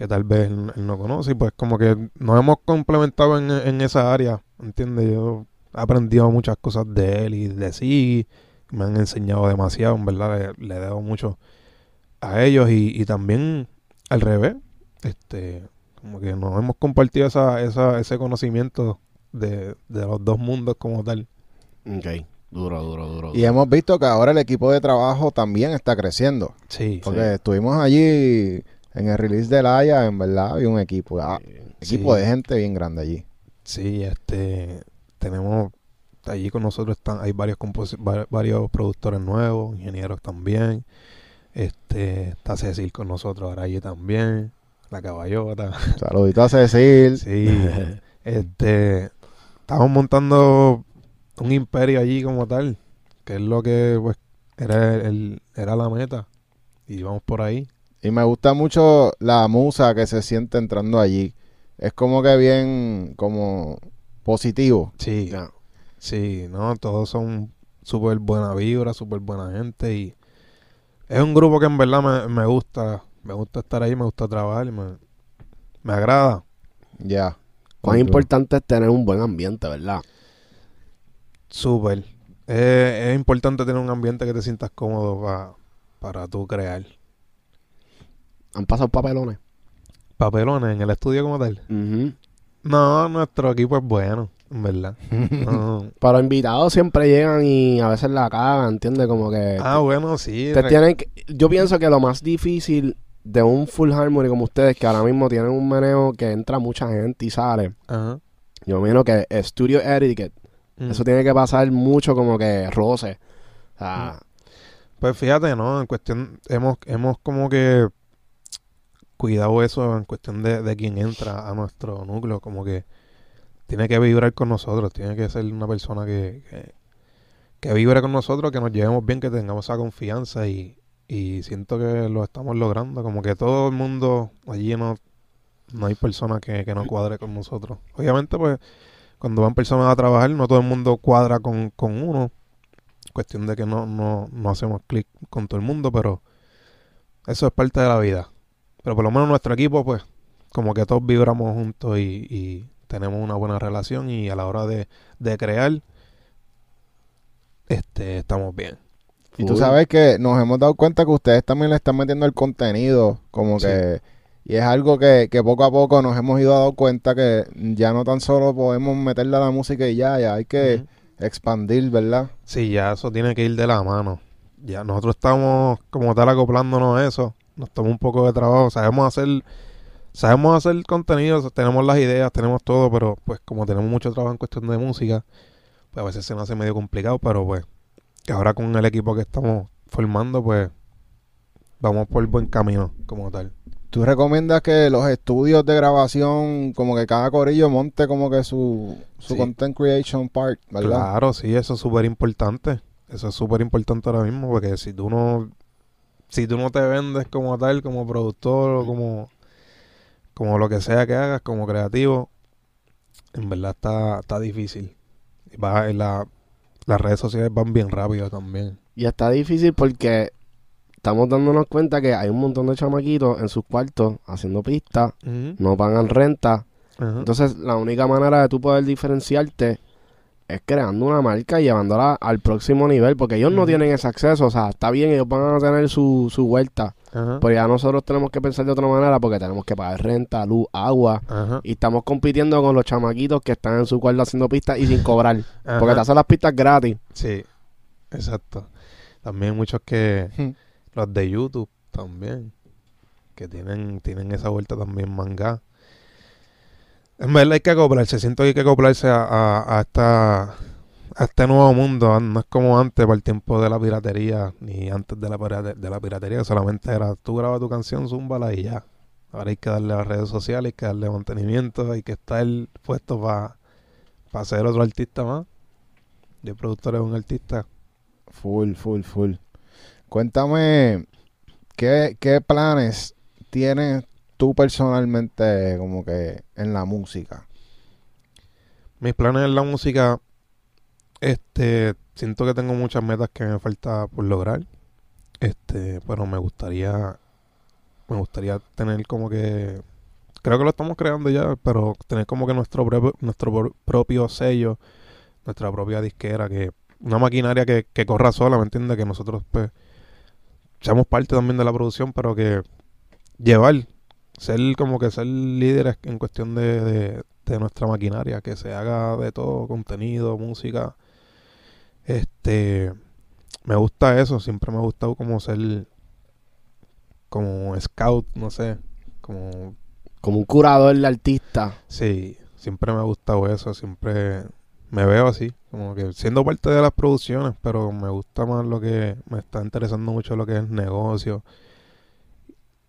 que tal vez él, él no conoce y pues como que nos hemos complementado en, en esa área, ¿entiendes? Yo he aprendido muchas cosas de él y de sí, me han enseñado demasiado, en verdad le, le debo mucho a ellos y, y también al revés, este, como que nos hemos compartido esa, esa, ese conocimiento de, de los dos mundos como tal. Ok, duro, duro, duro. Y hemos visto que ahora el equipo de trabajo también está creciendo. Sí, Porque estuvimos allí en el release de Laia, en verdad, había un equipo, ah, Sí. equipo de gente bien grande allí. sí, este, tenemos allí con nosotros están, hay varios varios productores nuevos, ingenieros también, este, está Cecil con nosotros ahora allí también, la caballota, Saludito a Cecil. sí, este, estamos montando un imperio allí como tal, que es lo que pues era el, era la meta y vamos por ahí. Y me gusta mucho la musa que se siente entrando allí. Es como que bien, como positivo. Sí, Ya. sí, no, todos son súper buena vibra, súper buena gente y es un grupo que en verdad me, me gusta, me gusta estar ahí, me gusta trabajar y me, me agrada. Ya. Cuán Muy importante es tener un buen ambiente, ¿verdad? Súper. Es, es importante tener un ambiente que te sientas cómodo pa- para tú crear. Han pasado papelones. Papelones en el estudio como tal. No, nuestro equipo es bueno, en verdad. No. Pero invitados siempre llegan y a veces la cagan, ¿entiendes? Como que Ah, bueno, sí. te tienen que- yo pienso que lo más difícil de un full harmony como ustedes, que ahora mismo tienen un meneo que entra mucha gente y sale. Ajá. Yo imagino que Studio Etiquette, Mm. eso tiene que pasar mucho como que roce. O sea, Pues fíjate, ¿no? En cuestión, hemos, hemos como que cuidado eso en cuestión de, de quién entra a nuestro núcleo, como que tiene que vibrar con nosotros, tiene que ser una persona que, que, vibre con nosotros, que nos llevemos bien, que tengamos esa confianza y, y siento que lo estamos logrando, como que todo el mundo allí no, no hay persona que, que no cuadre con nosotros. Obviamente, pues, cuando van personas a trabajar, no todo el mundo cuadra con, con uno, cuestión de que no, no, no hacemos clic con todo el mundo, pero eso es parte de la vida. Pero por lo menos nuestro equipo, pues, como que todos vibramos juntos y, y tenemos una buena relación y a la hora de, de crear, este, estamos bien. Y tú sabes que nos hemos dado cuenta que ustedes también le están metiendo el contenido, como Sí. que... Y es algo que, que poco a poco nos hemos ido dando cuenta que ya no tan solo podemos meterle a la música y ya, ya hay que expandir, ¿verdad? Sí, ya eso tiene que ir de la mano. ya nosotros estamos como tal acoplándonos a eso. Nos toma un poco de trabajo. Sabemos hacer, sabemos hacer contenido, tenemos las ideas, tenemos todo, pero pues como tenemos mucho trabajo en cuestión de música, pues a veces se nos hace medio complicado, pero pues ahora con el equipo que estamos formando, pues vamos por buen camino como tal. ¿Tú recomiendas que los estudios de grabación, como que cada corillo monte como que su, su Sí. content creation part, ¿verdad? Claro, sí, eso es súper importante. Eso es súper importante ahora mismo, porque si tú no, si tú no te vendes como tal, como productor o como, como lo que sea que hagas, como creativo, en verdad está, está difícil. Va, y la, las redes sociales van bien rápido también. Y está difícil porque estamos dándonos cuenta que hay un montón de chamaquitos en sus cuartos haciendo pistas, no pagan renta. Entonces, la única manera de tú poder diferenciarte es creando una marca y llevándola al próximo nivel, porque ellos no tienen ese acceso. O sea, está bien, ellos van a tener su, su vuelta, Ajá. pero ya nosotros tenemos que pensar de otra manera porque tenemos que pagar renta, luz, agua. Ajá. Y estamos compitiendo con los chamaquitos que están en su cuarto haciendo pistas y sin cobrar. Porque te hacen las pistas gratis. Sí, exacto. También muchos que Hmm. los de YouTube también que tienen tienen esa vuelta también manga. En verdad hay que acoplarse, siento que hay que acoplarse a, a, esta a este nuevo mundo, no es como antes para el tiempo de la piratería ni antes de la de la piratería, solamente era tú grabas tu canción, zúmbala y ya. Ahora hay que darle a las redes sociales, hay que darle mantenimiento, hay que estar puesto para ser otro artista más. Yo productor es un artista. Full, full, full. Cuéntame, ¿qué, qué planes tienes tú personalmente como que en la música? Mis planes en la música, este, siento que tengo muchas metas que me falta por lograr. Este, pero me gustaría, me gustaría tener como que, creo que lo estamos creando ya, pero tener como que nuestro propio, nuestro pro- propio sello, nuestra propia disquera, que una maquinaria que, que corra sola, ¿me entiendes? Que nosotros pues seamos parte también de la producción, pero que llevar, ser como que ser líderes en cuestión de, de, de nuestra maquinaria, que se haga de todo, contenido, música. Este, me gusta eso, siempre me ha gustado como ser como scout, no sé, como Como un curador de artista. sí, siempre me ha gustado eso, siempre me veo así, como que siendo parte de las producciones, pero me gusta más lo que me está interesando mucho lo que es negocio.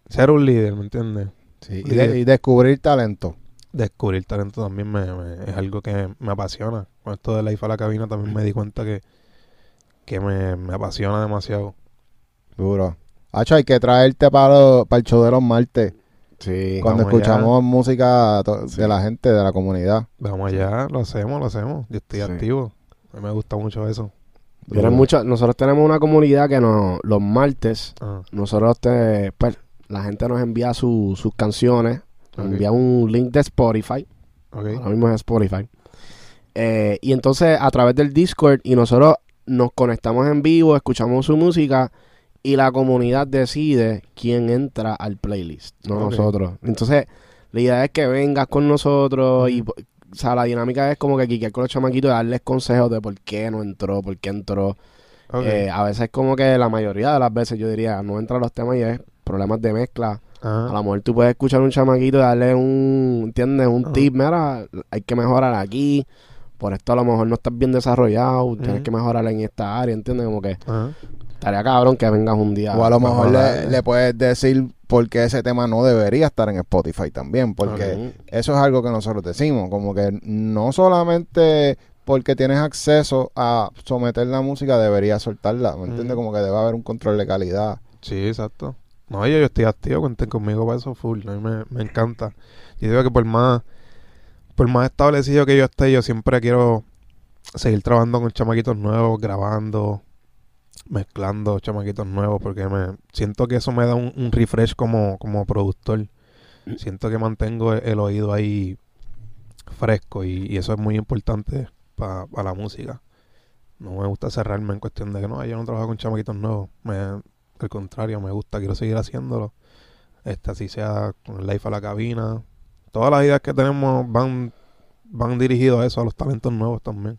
Ser un líder, ¿me entiendes? Sí, Y y, de- de- y descubrir talento. descubrir talento también me, me- es algo que me apasiona. Con esto de Life a la cabina también me di cuenta que, que me, me apasiona demasiado. Duro. Hacho, hay que traerte para, para el show de los martes. Sí. Cuando allá. escuchamos música Sí. de la gente, de la comunidad. Vamos allá, lo hacemos, lo hacemos. Yo estoy Sí. activo. A mí me gusta mucho eso. Nosotros tenemos una comunidad que nos, los martes, Ah, nosotros te, pues, la gente nos envía su- sus canciones, nos envía un link de Spotify, ok. ahora mismo es Spotify. Eh, y entonces a través del Discord y nosotros nos conectamos en vivo, escuchamos su música y la comunidad decide quién entra al playlist, no nosotros. Entonces la idea es que vengas con nosotros y o sea, la dinámica es como que quiquear con los chamaquitos y darles consejos de por qué no entró, por qué entró. Eh, a veces como que la mayoría de las veces yo diría no entran los temas y es problemas de mezcla. A lo mejor tú puedes escuchar a un chamaquito y darle un, ¿entiendes? Un Ajá. tip, mira, hay que mejorar aquí. Por esto a lo mejor no estás bien desarrollado, tienes que mejorar en esta área, ¿entiendes? Como que Ajá. estaría cabrón que vengas un día. o a lo mejor le, puedes decir por qué ese tema no debería estar en Spotify también. Porque eso es algo que nosotros decimos. Como que no solamente porque tienes acceso a someter la música deberías soltarla. ¿Me entiendes? Como que debe haber un control de calidad. Sí, exacto. No, yo, yo estoy activo, cuenten conmigo para eso full. A mí me, me encanta. Yo digo que por más, por más establecido que yo esté, yo siempre quiero seguir trabajando con chamaquitos nuevos, grabando, mezclando chamaquitos nuevos, porque me siento que eso me da un, un refresh como, como productor. Siento que mantengo el, el oído ahí fresco y, y eso es muy importante para la música. No me gusta cerrarme en cuestión de que no, yo no trabajo con chamaquitos nuevos. Me, al contrario, me gusta, quiero seguir haciéndolo. Este, así sea con el live a la cabina. Todas las ideas que tenemos van, van dirigidos a eso, a los talentos nuevos también.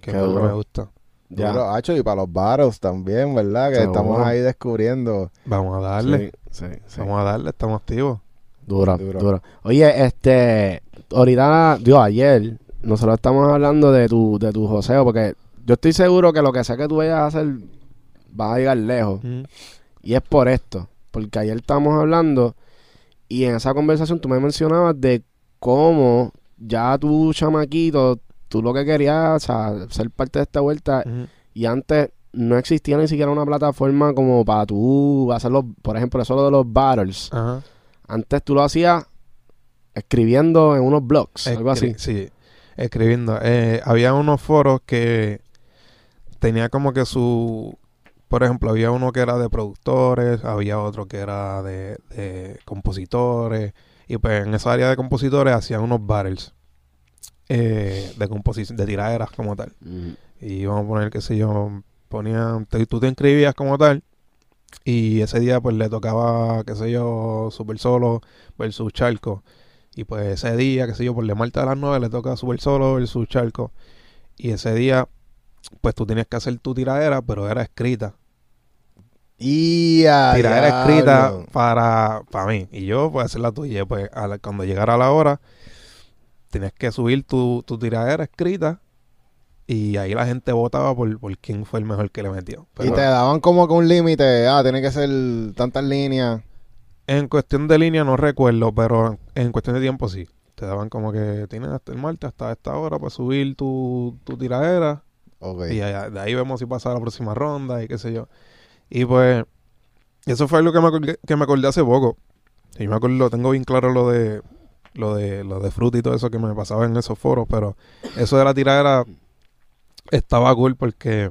Que Qué es lo que me gusta. Ya. Duro, hacho, y para los baros también, ¿verdad? Que Seguro. estamos ahí descubriendo. Vamos a darle. Sí, sí, sí. Vamos a darle, estamos activos. Duro, Duro. duro. Oye, este, ahorita, digo, ayer, nosotros estamos hablando de tu, de tu joseo, porque yo estoy seguro que lo que sea que tú vayas a hacer va a llegar lejos. Mm. Y es por esto, porque ayer estábamos hablando y en esa conversación tú me mencionabas de cómo ya tu chamaquito, tú lo que querías, o sea, ser parte de esta vuelta y antes no existía ni siquiera una plataforma como para tú hacerlo, por ejemplo, eso de los battles. Ajá. Antes tú lo hacías escribiendo en unos blogs, algo así. Sí, escribiendo. Eh, había unos foros que tenía como que su... Por ejemplo, había uno que era de productores, había otro que era de, de compositores, y pues en esa área de compositores hacían unos battles eh, de composición, de tiraderas como tal. Mm. Y vamos a poner, qué sé yo, ponían, te- tú te inscribías como tal, y ese día pues le tocaba, qué sé yo, Super Solo versus Charco. Y pues ese día, qué sé yo, por de Marta a las 9 le toca Super Solo versus Charco. Y ese día, pues tú tenías que hacer tu tiradera, pero era escrita. Y tiradera escrita para, para mí. Y yo, pues hacer la tuya. Pues a la- cuando llegara la hora, tenías que subir tu, tu tiradera escrita. Y ahí la gente votaba por, por quién fue el mejor que le metió. Y te daban como que un límite. Ah, tiene que ser tantas líneas. en cuestión de línea no recuerdo, pero en cuestión de tiempo sí. Te daban como que tienes hasta el martes, hasta esta hora para subir tu, tu tiradera. Ok. Y allá- de ahí vemos si pasa la próxima ronda y qué sé yo. Y pues, eso fue algo que me acordé, que me acordé hace poco. Y me acuerdo, tengo bien claro lo de lo de lo de fruta y todo eso que me pasaba en esos foros, pero eso de la tiradera estaba cool porque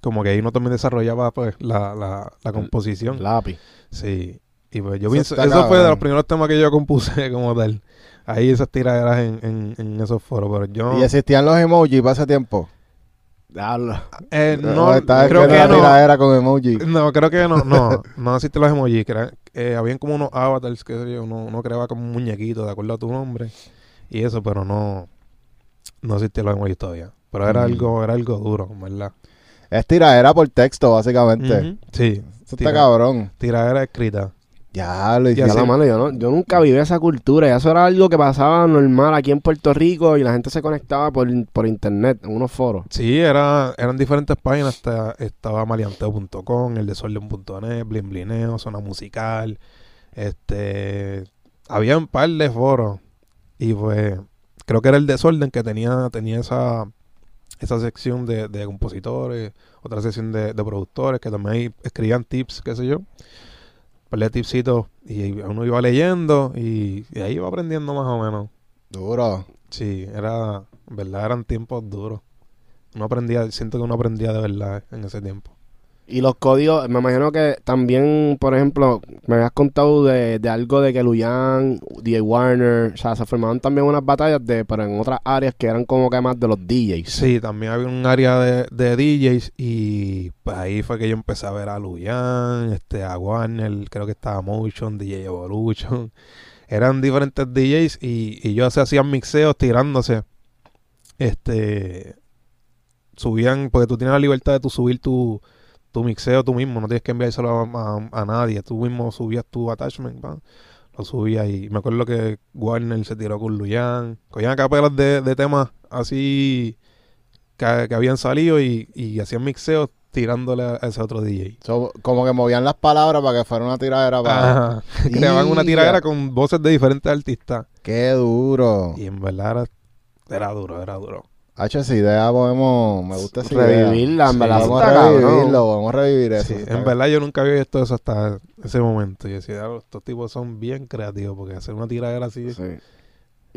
como que ahí uno también desarrollaba pues la, la, la composición. Lápiz. Sí. Y pues yo Eso pienso, eso fue de los primeros temas que yo compuse como tal. Ahí esas tiraderas en, en, en esos foros, pero yo... Y existían los emojis para ese tiempo. Eh, no, estaba creo que no. tiradera con emoji. No, creo que no, no, no existen los emojis, eh, habían como unos avatars que sé yo, uno, uno creaba como un muñequito de acuerdo a tu nombre y eso, pero no, no existían los emojis todavía. Pero era Mm. algo, era algo duro, ¿verdad? Es tiradera por texto, básicamente. Sí, Eso está cabrón. tiradera escrita. Ya lo Y Ya la mano, yo, no, yo nunca viví esa cultura. Ya eso era algo que pasaba normal aquí en Puerto Rico y la gente se conectaba por, por internet en unos foros. Sí, era, eran diferentes páginas. Estaba malianteo.com, el desorden.net, Blinblineo, Zona Musical. Este. Había un par de foros. Y pues. Creo que era el desorden que tenía, tenía esa, esa sección de, de compositores, otra sección de, de productores que también escribían tips, qué sé yo. Par de tipsitos. Y uno iba leyendo y, y ahí iba aprendiendo más o menos. Duro. Sí, era, en verdad eran tiempos duros. Uno aprendía, siento que uno aprendía de verdad en ese tiempo. Y los códigos, me imagino que también, por ejemplo, me habías contado de, de algo de que Luyan, DJ Warner, o sea, se formaban también unas batallas de, pero en otras áreas que eran como que más de los DJs. Sí, también había un área de, de DJs y pues ahí fue que yo empecé a ver a Luyan, este, a Warner, creo que estaba Motion, DJ Evolution. Eran diferentes DJs y, y yo se hacían mixeos tirándose. Este, subían, porque tú tienes la libertad de tú subir tu, tu mixeo tú mismo, no tienes que enviárselo a, a- a nadie, tú mismo subías tu attachment, pa, lo subías y me acuerdo que Warner se tiró con Luyan, cogían capelas de, de temas así que, que habían salido y, y hacían mixeos tirándole a ese otro DJ. So, como que movían las palabras para que fuera una tiradera para... Creaban una tiradera con voces de diferentes artistas Qué duro. y en verdad era, era duro, era duro. H, esa idea podemos... Me gusta esa idea. Revivirla, en Sí. verdad, eso Vamos a cabrón. revivirlo, vamos a revivir eso. Sí, en verdad yo nunca había visto eso hasta ese momento. Y decía, "Diablo, estos tipos son bien creativos porque hacer una tiradera así... Sí.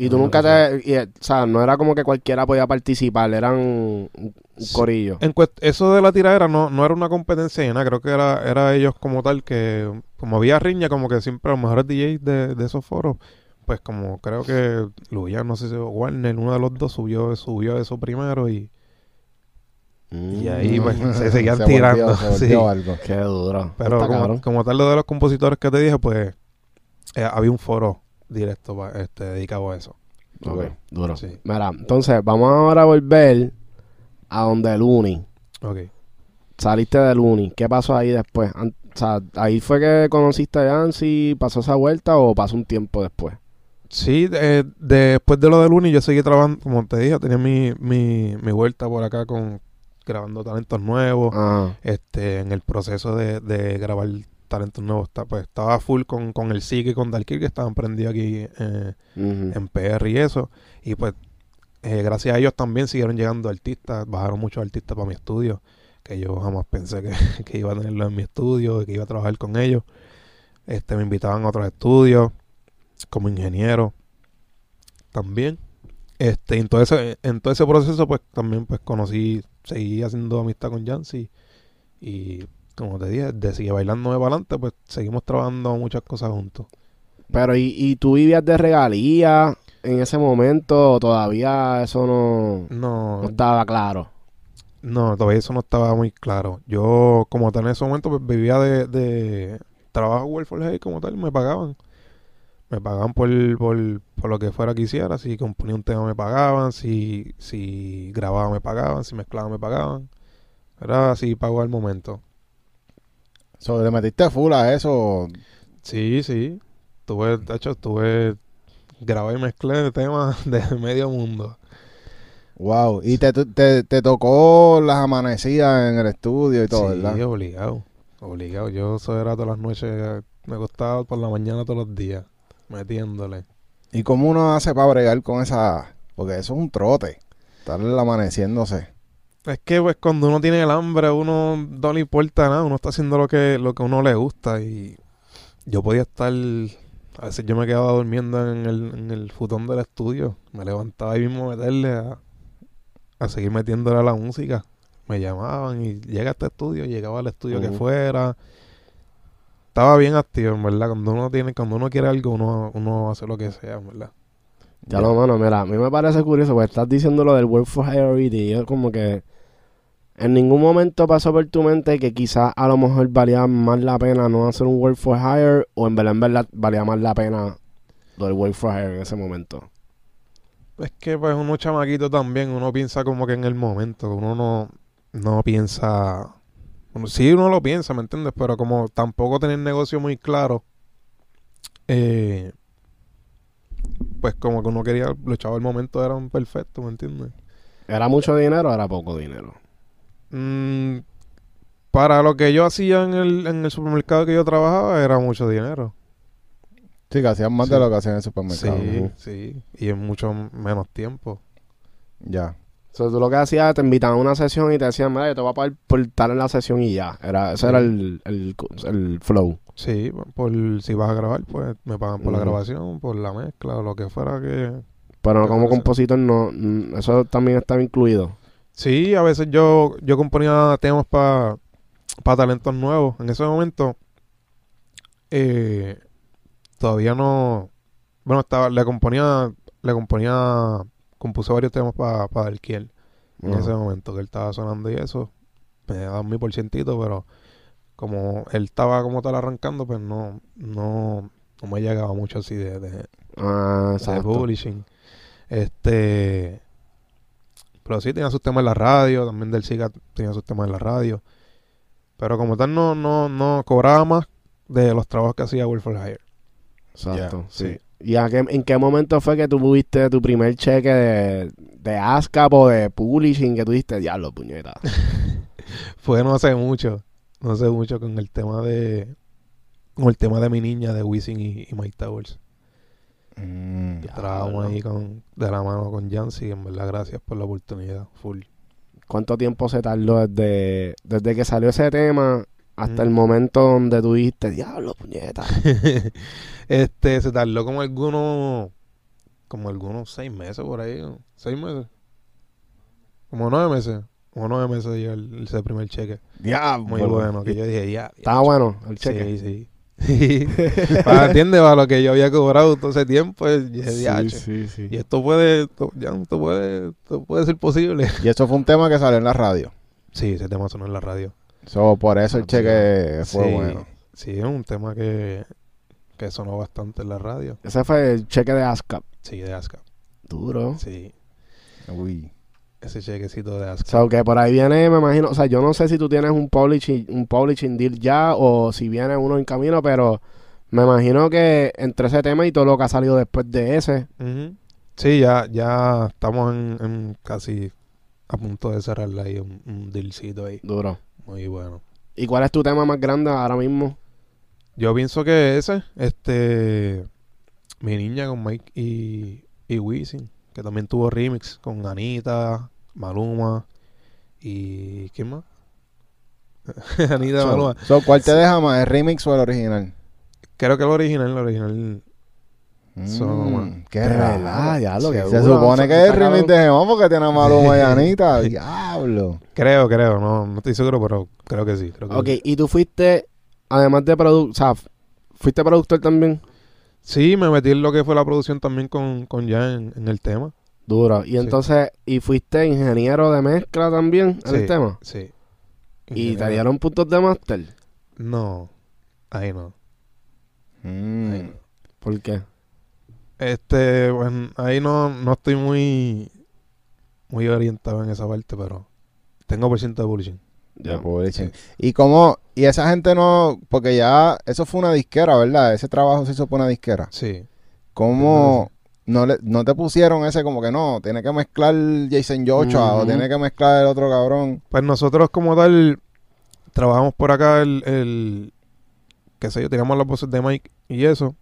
Y tú nunca te... y, eh, o sea, no era como que cualquiera podía participar, eran un Sí. corillo. En eso de la tiradera no, no era una competencia ni nada, creo que era, era ellos como tal que, como había riña, como que siempre los mejores DJs de, de esos foros, pues como creo que Luyan, no sé si Warner, uno de los dos subió, subió eso primero y, y ahí pues se seguían tirando. se volvió sí. algo. Qué duro. Pero como, tal lo de los compositores que te dije, pues eh, había un foro directo pa- este, dedicado a eso. Ok, duro. Sí. Mira, entonces vamos ahora a volver a donde el Uni. Ok. Saliste del uni. ¿Qué pasó ahí después? An- o sea, ¿ahí fue que conociste a Yancy? ¿Pasó esa vuelta o pasó un tiempo después? Sí, eh, después de lo del Uni yo seguí trabajando, como te dije, tenía mi, mi, mi vuelta por acá con grabando talentos nuevos. Ah, Este, en el proceso de, de grabar talentos nuevos, está- pues estaba full con, con el SIG y con Darkir que estaban prendidos aquí eh, en PR y eso. Y pues eh, gracias a ellos también siguieron llegando artistas, bajaron muchos artistas para mi estudio, que yo jamás pensé que, que iba a tenerlo en mi estudio, que iba a trabajar con ellos. Este, me invitaban a otros estudios como ingeniero también. Este, y en todo ese, proceso pues también pues conocí, seguí haciendo amistad con Yancy y como te dije, de seguir bailándome para adelante, pues seguimos trabajando muchas cosas juntos. Pero, ¿y, ¿y tú vivías de regalía en ese momento todavía eso no, No, no estaba claro? No, todavía eso no estaba muy claro. Yo, como tal, en ese momento, pues, vivía de, de trabajo Welfare Hay como tal, me pagaban. Me pagaban por, por, por lo que fuera que hiciera. Si componía un tema, me pagaban. Si, si grababa, me pagaban. Si mezclaba, me pagaban. Era así, pago al momento. So, ¿Le metiste full a eso? Sí, sí. Tuve, de hecho, estuve... Grabé y mezclé temas de medio mundo. Wow. Y te, te, te tocó las amanecidas en el estudio y todo, sí, ¿verdad? obligado. Obligado. Yo eso era todas las noches. Me costaba por la mañana todos los días. Metiéndole. ¿Y cómo uno hace para bregar con esa...? Porque eso es un trote. Estar amaneciéndose. Es que pues cuando uno tiene el hambre, uno no le importa nada. Uno está haciendo lo que, lo que a uno le gusta. Y yo podía estar... A veces yo me quedaba durmiendo en el, en el futón del estudio. Me levantaba ahí mismo a meterle a, a seguir metiéndole a la música. Me llamaban y llega a este estudio, llegaba al estudio que fuera. Estaba bien activo, en verdad. Cuando uno tiene, cuando uno quiere algo, uno, uno hace lo que sea, en verdad. Ya lo, mano, mira, a mí me parece curioso, porque estás diciendo lo del Work for Hire y yo como que en ningún momento pasó por tu mente que quizás a lo mejor valía más la pena no hacer un Work for Hire, o en verdad, en verdad valía más la pena lo del Work for Hire en ese momento. Es que pues uno chamaquito también, uno piensa como que en el momento, uno no, no piensa, bueno, sí uno lo piensa, ¿me entiendes? Pero como tampoco tener negocio muy claro, eh, pues como que uno quería, los chavos del momento eran perfectos, ¿me entiendes? ¿Era mucho dinero o era poco dinero? Mm, para lo que yo hacía en el, en el supermercado que yo trabajaba era mucho dinero. Sí, que hacían más Sí. de lo que hacían en el supermercado. Sí, sí, y en mucho menos tiempo. Ya. Sea, tú lo que hacías, te invitaban a una sesión y te decían, mira, yo te voy a pagar por estar en la sesión y ya. Era, ese era el, el, el flow. Sí, por si vas a grabar, pues me pagan por la grabación, por la mezcla o lo que fuera que... Pero como compositor no, mm, eso también estaba incluido. Sí, a veces yo, yo componía temas para talentos nuevos. En ese momento, eh, todavía no... Bueno, estaba, le componía, le componía, compuse varios temas para pa Dalquiel en Ajá. ese momento que él estaba sonando y eso. Me daban mi porcientito, pero como él estaba como tal arrancando, pues no, no, no me llegaba mucho así de, de, Ah, de publishing. Este. Pero sí tenía sus temas en la radio, también del SIGA tenía sus temas en la radio. Pero como tal no, no, no cobraba más de los trabajos que hacía for Hire. Exacto, sí. ¿Y a qué- en qué momento fue que tú tuviste tu primer cheque de, de ASCAP o de publishing que tú dijiste, diablo, puñeta? Fue no hace mucho, no hace mucho con el tema de con el tema de mi niña de Wisin y, y Mike Towers. Mm. Trabajamos ahí con, de la mano con Jancy, en verdad gracias por la oportunidad, full. ¿Cuánto tiempo se tardó desde, desde que salió ese tema hasta Mm. el momento donde tú dijiste, diablo, puñeta? este, se tardó como algunos, como algunos seis meses por ahí, ¿no? seis meses, como nueve meses, como nueve meses llegó el, ese primer cheque, Ya, muy bueno. bueno, que yo dije, ya, Estaba bueno el cheque. sí, sí, para entiende, para lo que yo había cobrado todo ese tiempo, dije, Sí, sí, sí. y esto puede, esto, ya, esto puede, esto puede ser posible. Y eso fue un tema que salió en la radio. Sí, ese tema sonó en la radio. So, por eso el cheque fue sí, bueno. Sí, es un tema que, que sonó bastante en la radio. Ese fue el cheque de ASCAP. Sí, de ASCAP. Duro. Sí. Uy. ese chequecito de ASCAP. So que por ahí viene, me imagino, o sea, yo no sé si tú tienes un publishing, un publishing deal ya o si viene uno en camino, pero me imagino que entre ese tema y todo lo que ha salido después de ese. Sí, ya, ya estamos en, en casi a punto de cerrarle ahí un, un dealcito ahí. duro. Muy bueno. ¿Y cuál es tu tema más grande ahora mismo? Yo pienso que ese, este, mi niña con Mike y, y Wisin, que también tuvo remix con Anita, Maluma y ¿quién más? Anita, So- Maluma. so, ¿Cuál te deja más, el remix o el original? Creo que el original, el original. Mm, qué ya lo que Se supone que es remix de Gemón porque tiene a Maluma y Anita. Diablo. Creo, creo, no, no estoy seguro, pero creo que sí. Creo que Ok, sí. y tú fuiste, además de productor, o sea, fuiste productor también. Sí, me metí en lo que fue la producción también con, con Jan en, en el tema. Duro. Y entonces, y fuiste ingeniero de mezcla también en Sí. el tema. Sí. Y te dieron puntos de máster. No, ahí no. Mm. ahí no. ¿Por qué? Este, bueno, ahí no, no estoy muy muy orientado en esa parte, pero tengo por ciento de publishing. Ya. publishing. Y como, y esa gente no, porque ya, eso fue una disquera, ¿verdad? Ese trabajo se hizo por una disquera. Sí. ¿Cómo no, le, no te pusieron ese como que no, tiene que mezclar Jason Joshua o tiene que mezclar el otro cabrón? Pues nosotros como tal trabajamos por acá el, el qué sé yo, tiramos las voces de Mike y eso,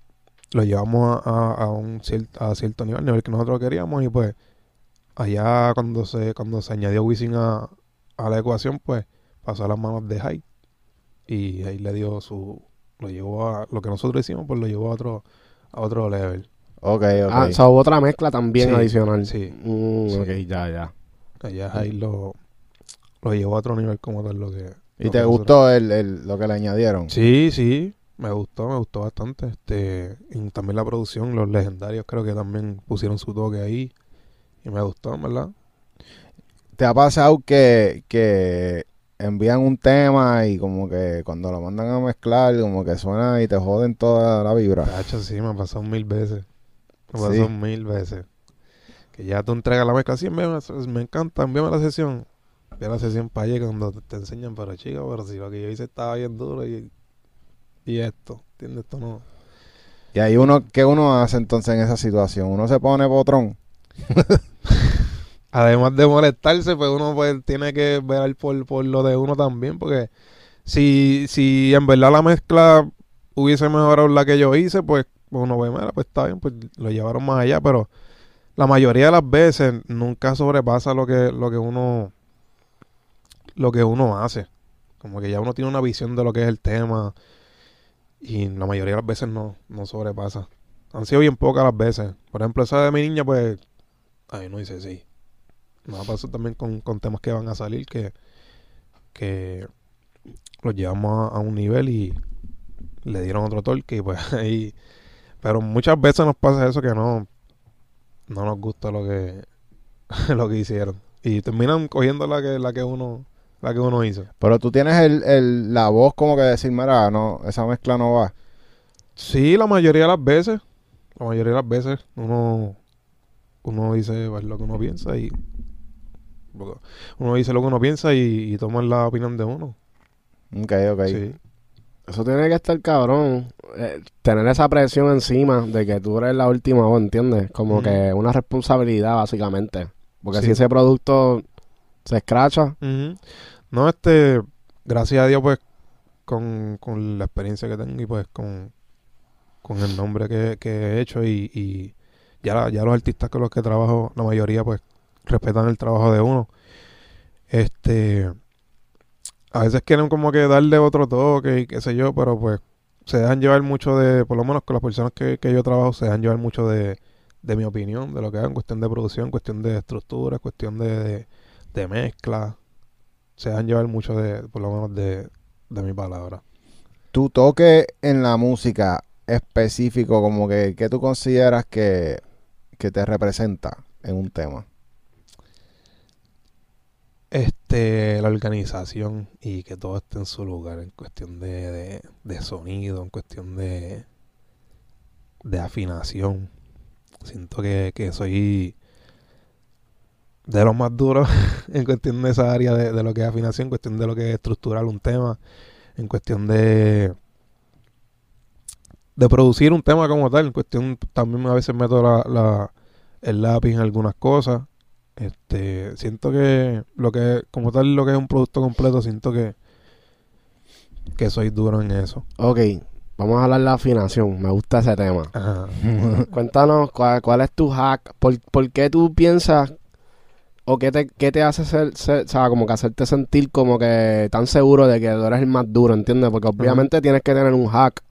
lo llevamos a, a- a un cierto, a cierto nivel, nivel que nosotros queríamos y pues allá cuando se cuando se añadió Wisin a, a la ecuación, pues pasó a las manos de Hyde y ahí le dio su lo llevó a lo que nosotros hicimos, pues lo llevó a otro a otro level. Ok, ok. Ah, o sea, hubo otra mezcla también Sí, adicional. sí. Mm, Sí. Ok, ya, ya. Allá Hyde lo lo llevó a otro nivel como tal lo que ¿Y lo te que nosotros- gustó el, el- lo que le añadieron? Sí, sí, me gustó, me gustó bastante. Este, y también la producción, los legendarios creo que también pusieron su toque ahí y me gustó, ¿verdad? ¿Te ha pasado que, que envían un tema y como que cuando lo mandan a mezclar, como que suena y te joden toda la vibra? Tacho, sí, me ha pasado mil veces. Me Sí. pasó mil veces. Que ya tú entregas la mezcla, sí, envíame, me encanta, envíame la sesión. Envía la sesión para allá cuando te, te enseñan, pero chica, pero si lo que yo hice estaba bien duro y, y esto, ¿entiendes? Esto no. Y ahí uno, ¿qué uno hace entonces en esa situación? Uno se pone potrón. además de molestarse, pues uno pues tiene que ver por, por lo de uno también, porque si, si en verdad la mezcla hubiese mejorado la que yo hice, pues uno ve, mira, pues está bien, pues lo llevaron más allá, pero la mayoría de las veces nunca sobrepasa lo que, lo que uno lo que uno hace. Como que ya uno tiene una visión de lo que es el tema y la mayoría de las veces no, no sobrepasa. Han sido bien pocas las veces. Por ejemplo, esa de mi niña, pues, ahí no dice sí. Nos pasó también con, con temas que van a salir que, que los llevamos a, a un nivel y le dieron otro torque y pues ahí... Pero muchas veces nos pasa eso que no, no nos gusta lo que, lo que hicieron. Y terminan cogiendo la que, la que uno, la que uno hizo. Pero tú tienes el, el- la voz como que decir, mira, no, esa mezcla no va. Sí, la mayoría de las veces. La mayoría de las veces uno, uno dice pues, lo que uno piensa y uno dice lo que uno piensa y, y toma la opinión de uno. Ok, ok. Sí. Eso tiene que estar cabrón. eh, tener esa presión encima de que tú eres la última voz, ¿entiendes? Como que una responsabilidad, básicamente. Porque Sí. si ese producto se escracha. No, este, gracias a Dios, pues, con, con la experiencia que tengo y pues con, con el nombre que, que he hecho y, y ya, ya los artistas con los que trabajo, la mayoría, pues, respetan el trabajo de uno. Este, a veces quieren como que darle otro toque y qué sé yo, pero pues se dejan llevar mucho de, por lo menos con las personas que, que yo trabajo, se dejan llevar mucho de, de mi opinión, de lo que hagan, cuestión de producción, cuestión de estructura, cuestión de, de mezcla. Se dejan llevar mucho de, por lo menos de, de mi palabra. Tu toque en la música específico, como que, que tú consideras que, que te representa en un tema. Este, la organización y que todo esté en su lugar en cuestión de, de, de sonido, en cuestión de, de afinación. Siento que, que soy de los más duros en cuestión de esa área de, de lo que es afinación, en cuestión de lo que es estructurar un tema, en cuestión de de producir un tema como tal, en cuestión también a veces meto la, la- el lápiz en algunas cosas. Este, siento que lo que como tal lo que es un producto completo, siento que que soy duro en eso. Ok, vamos a hablar de la afinación. Me gusta ese tema. Ajá. Cuéntanos cuál, cuál es tu hack. ¿Por, por qué tú piensas o qué te, qué te hace ser, ser- o sea, como que hacerte sentir como que tan seguro de que tú eres el más duro, ¿entiendes? Porque obviamente tienes que tener un hack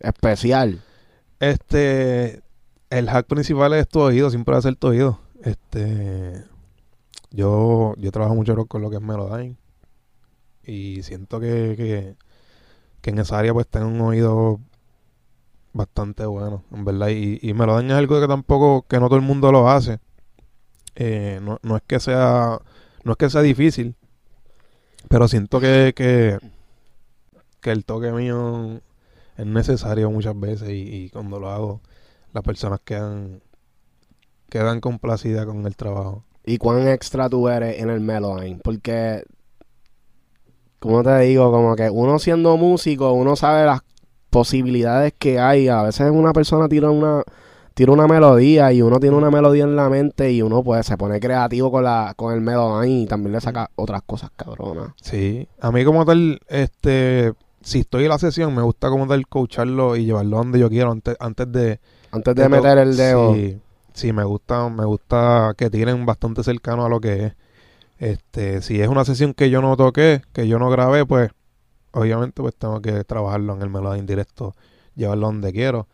especial. Este, el hack principal es tu oído, siempre va a ser tu oído. Este, yo, yo trabajo mucho con lo que es Melodyne y siento que, que, que en esa área pues tengo un oído bastante bueno, en verdad. Y, y Melodyne es algo que tampoco, que no todo el mundo lo hace. Eh, no, no es que sea, no es que sea difícil, pero siento que, que, que el toque mío es necesario muchas veces y, cuando lo hago las personas quedan quedan complacidas con el trabajo. ¿Y cuán extra tú eres en el Melodyne? Porque, como te digo, como que uno siendo músico, uno sabe las posibilidades que hay. A veces una persona tira una tira una melodía y uno tiene una melodía en la mente y uno pues se pone creativo con la con el Melodyne y también le saca otras cosas cabronas. Sí, a mí como tal, este, si estoy en la sesión, me gusta como tal coacharlo y llevarlo donde yo quiero antes, antes de, Antes de meter el dedo. Sí, sí, me gusta, me gusta que tiren bastante cercano a lo que es. Este, si es una sesión que yo no toqué, que yo no grabé, pues obviamente pues tengo que trabajarlo en el melodía indirecto, llevarlo donde quiero.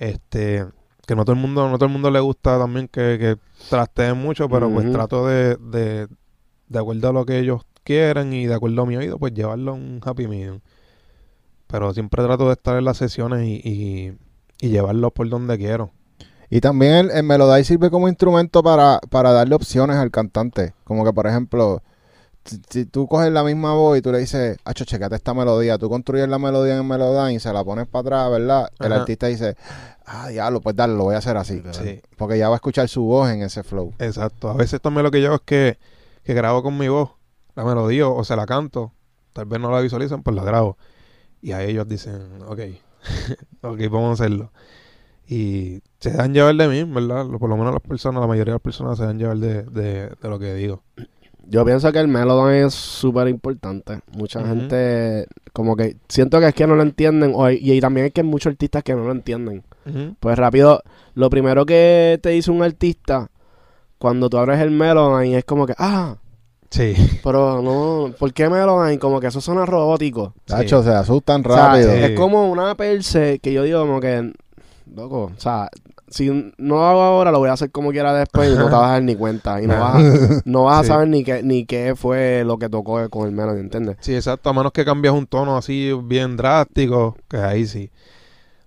Este, que no todo el mundo, no todo el mundo le gusta también que, que trasteen mucho, pero pues trato de, de, de acuerdo a lo que ellos quieren y de acuerdo a mi oído, pues llevarlo a un happy medium. Pero siempre trato de estar en las sesiones y, y, y llevarlo por donde quiero. Y también el, el sirve como instrumento para, para darle opciones al cantante. Como que, por ejemplo, si, si tú coges la misma voz y tú le dices, Acho, checate esta melodía, tú construyes la melodía en Melodyne y se la pones para atrás, ¿verdad? El artista dice, ah, diablo, pues dale, lo voy a hacer así. Sí. Porque ya va a escuchar su voz en ese flow. Exacto. A veces también lo que yo hago es que, que grabo con mi voz la melodía o se la canto. Tal vez no la visualizan, pues la grabo. Y a ellos dicen, ok, ok, vamos a hacerlo. Y se dan llevar de mí, ¿verdad? Lo- Por lo menos las personas, la mayoría de las personas se dan llevar de, de, de lo que digo. Yo pienso que el Melodyne es súper importante. Mucha gente, como que siento que es que no lo entienden. o- y, y también es que hay muchos artistas que no lo entienden. Pues rápido, lo primero que te dice un artista cuando tú abres el Melodyne es como que, ah, Sí. pero no, ¿por qué Melodyne? Como que eso suena robótico. Sí. Tacho, se asustan O sea, rápido. sí. es como una perse que yo digo como que, loco, o sea, si no lo hago ahora, lo voy a hacer como quiera después y no te vas a dar ni cuenta. Y no vas a, no vas a saber ni qué, ni qué fue lo que tocó con el Melody, ¿entiendes? Sí, exacto. A menos que cambies un tono así bien drástico, que ahí sí.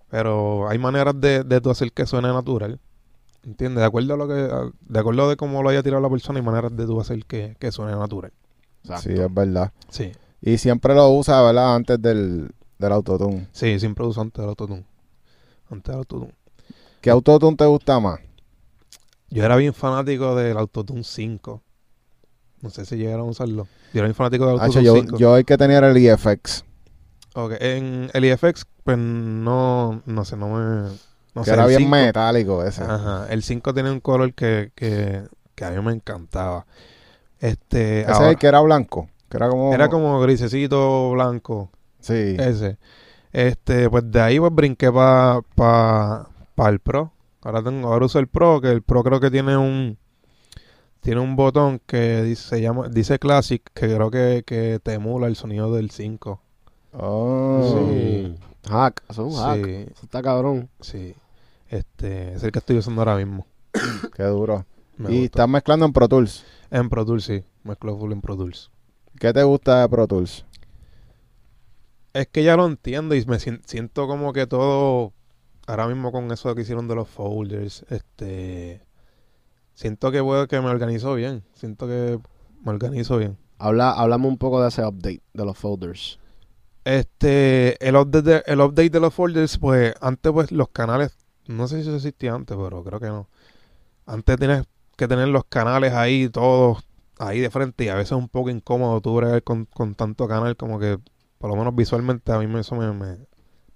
Pero hay maneras de, de tú hacer que suene natural. ¿Entiendes? De acuerdo a lo que, de acuerdo de cómo lo haya tirado la persona, hay maneras de tú hacer que, que suene natural. Sí, es verdad. Sí. Y siempre lo usa, ¿verdad? Antes del, del autotune. Sí, siempre uso antes del autotune. Antes del autotune. ¿Qué autotune te gusta más? Yo era bien fanático del Autotune 5. No sé si llegaron a usarlo. Yo era bien fanático del Hacho, Autotune yo, 5. yo el que tenía era el EFX. Ok, En el EFX, pues no, no sé, no me... No que sé, era bien 5 metálico ese. Ajá, el 5 tiene un color que, que, que a mí me encantaba. Este, Ese es ahora- el que era blanco. Que era como... era como grisecito blanco, Sí. ese. Este, pues de ahí pues brinqué para pa, pa el Pro. Ahora tengo, ahora uso el Pro, que el Pro creo que tiene un tiene un botón que dice, se llama, dice Classic, que creo que, que te emula el sonido del 5. Oh. Sí. Hack, eso es un hack. Sí, Eso está cabrón. sí. Este, es el que estoy usando ahora mismo. Qué duro. Me y estás mezclando en Pro Tools. En Pro Tools, sí. Mezclo full en Pro Tools. ¿Qué te gusta de Pro Tools? Es que ya lo entiendo y me sien- siento como que todo, ahora mismo con eso que hicieron de los folders, este, siento que puedo que me organizo bien, siento que me organizo bien. Habla, háblame un poco de ese update de los folders. Este, el update de, el update de los folders, pues antes pues los canales, no sé si eso existía antes, pero creo que no. Antes tienes que tener los canales ahí todos ahí de frente y a veces es un poco incómodo tú bregar con, con tanto canal como que por lo menos visualmente a mí me- eso me, me,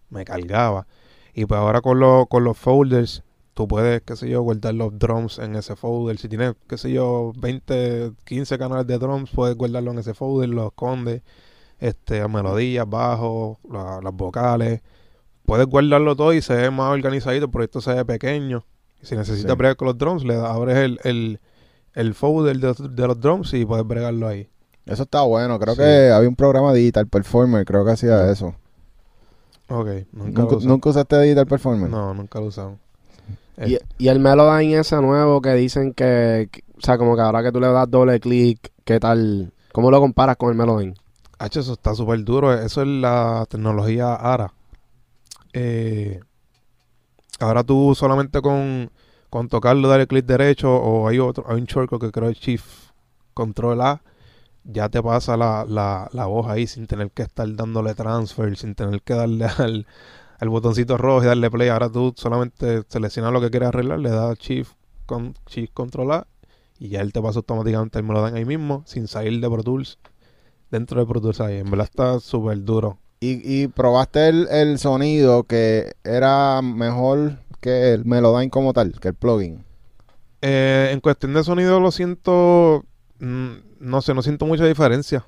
me cargaba. Y pues ahora con, los con los folders tú puedes, qué sé yo, guardar los drums en ese folder. Si tienes, qué sé yo, 20, 15 canales de drums, puedes guardarlo en ese folder, los escondes, este, melodías, bajos, la- las vocales. Puedes guardarlo todo y se ve más organizadito, pero esto se ve pequeño. Si necesitas Sí. bregar con los drums, le abres el, el, el folder de, de los drums y puedes bregarlo ahí. Eso está bueno. Creo Sí. que había un programa Digital Performer, creo que hacía eso. Ok, nunca, ¿Nunca. ¿nunca usaste Digital Performer? No, nunca lo usamos. Y, y el Melodyne ese nuevo que dicen que, que- o sea, como que ahora que tú le das doble clic, ¿qué tal? ¿Cómo lo comparas con el Melodyne? H, eso está súper duro. Eso es la tecnología ARA. Eh, ahora tú solamente con, con tocarlo, darle clic derecho, o hay otro, hay un shortcut que creo es Shift Control A, ya te pasa la, la, la voz ahí sin tener que estar dándole transfer, sin tener que darle al, al botoncito rojo y darle play. Ahora tú solamente seleccionas lo que quieres arreglar, le das Shift, con, Shift Control A y ya él te pasa automáticamente el Melodyne ahí mismo, sin salir de Pro Tools dentro de Pro Tools ahí. En verdad está súper duro. Y, y probaste el, el sonido que era mejor que el Melodyne como tal, que el plugin. Eh, en cuestión de sonido lo siento, mm, no sé, no siento mucha diferencia.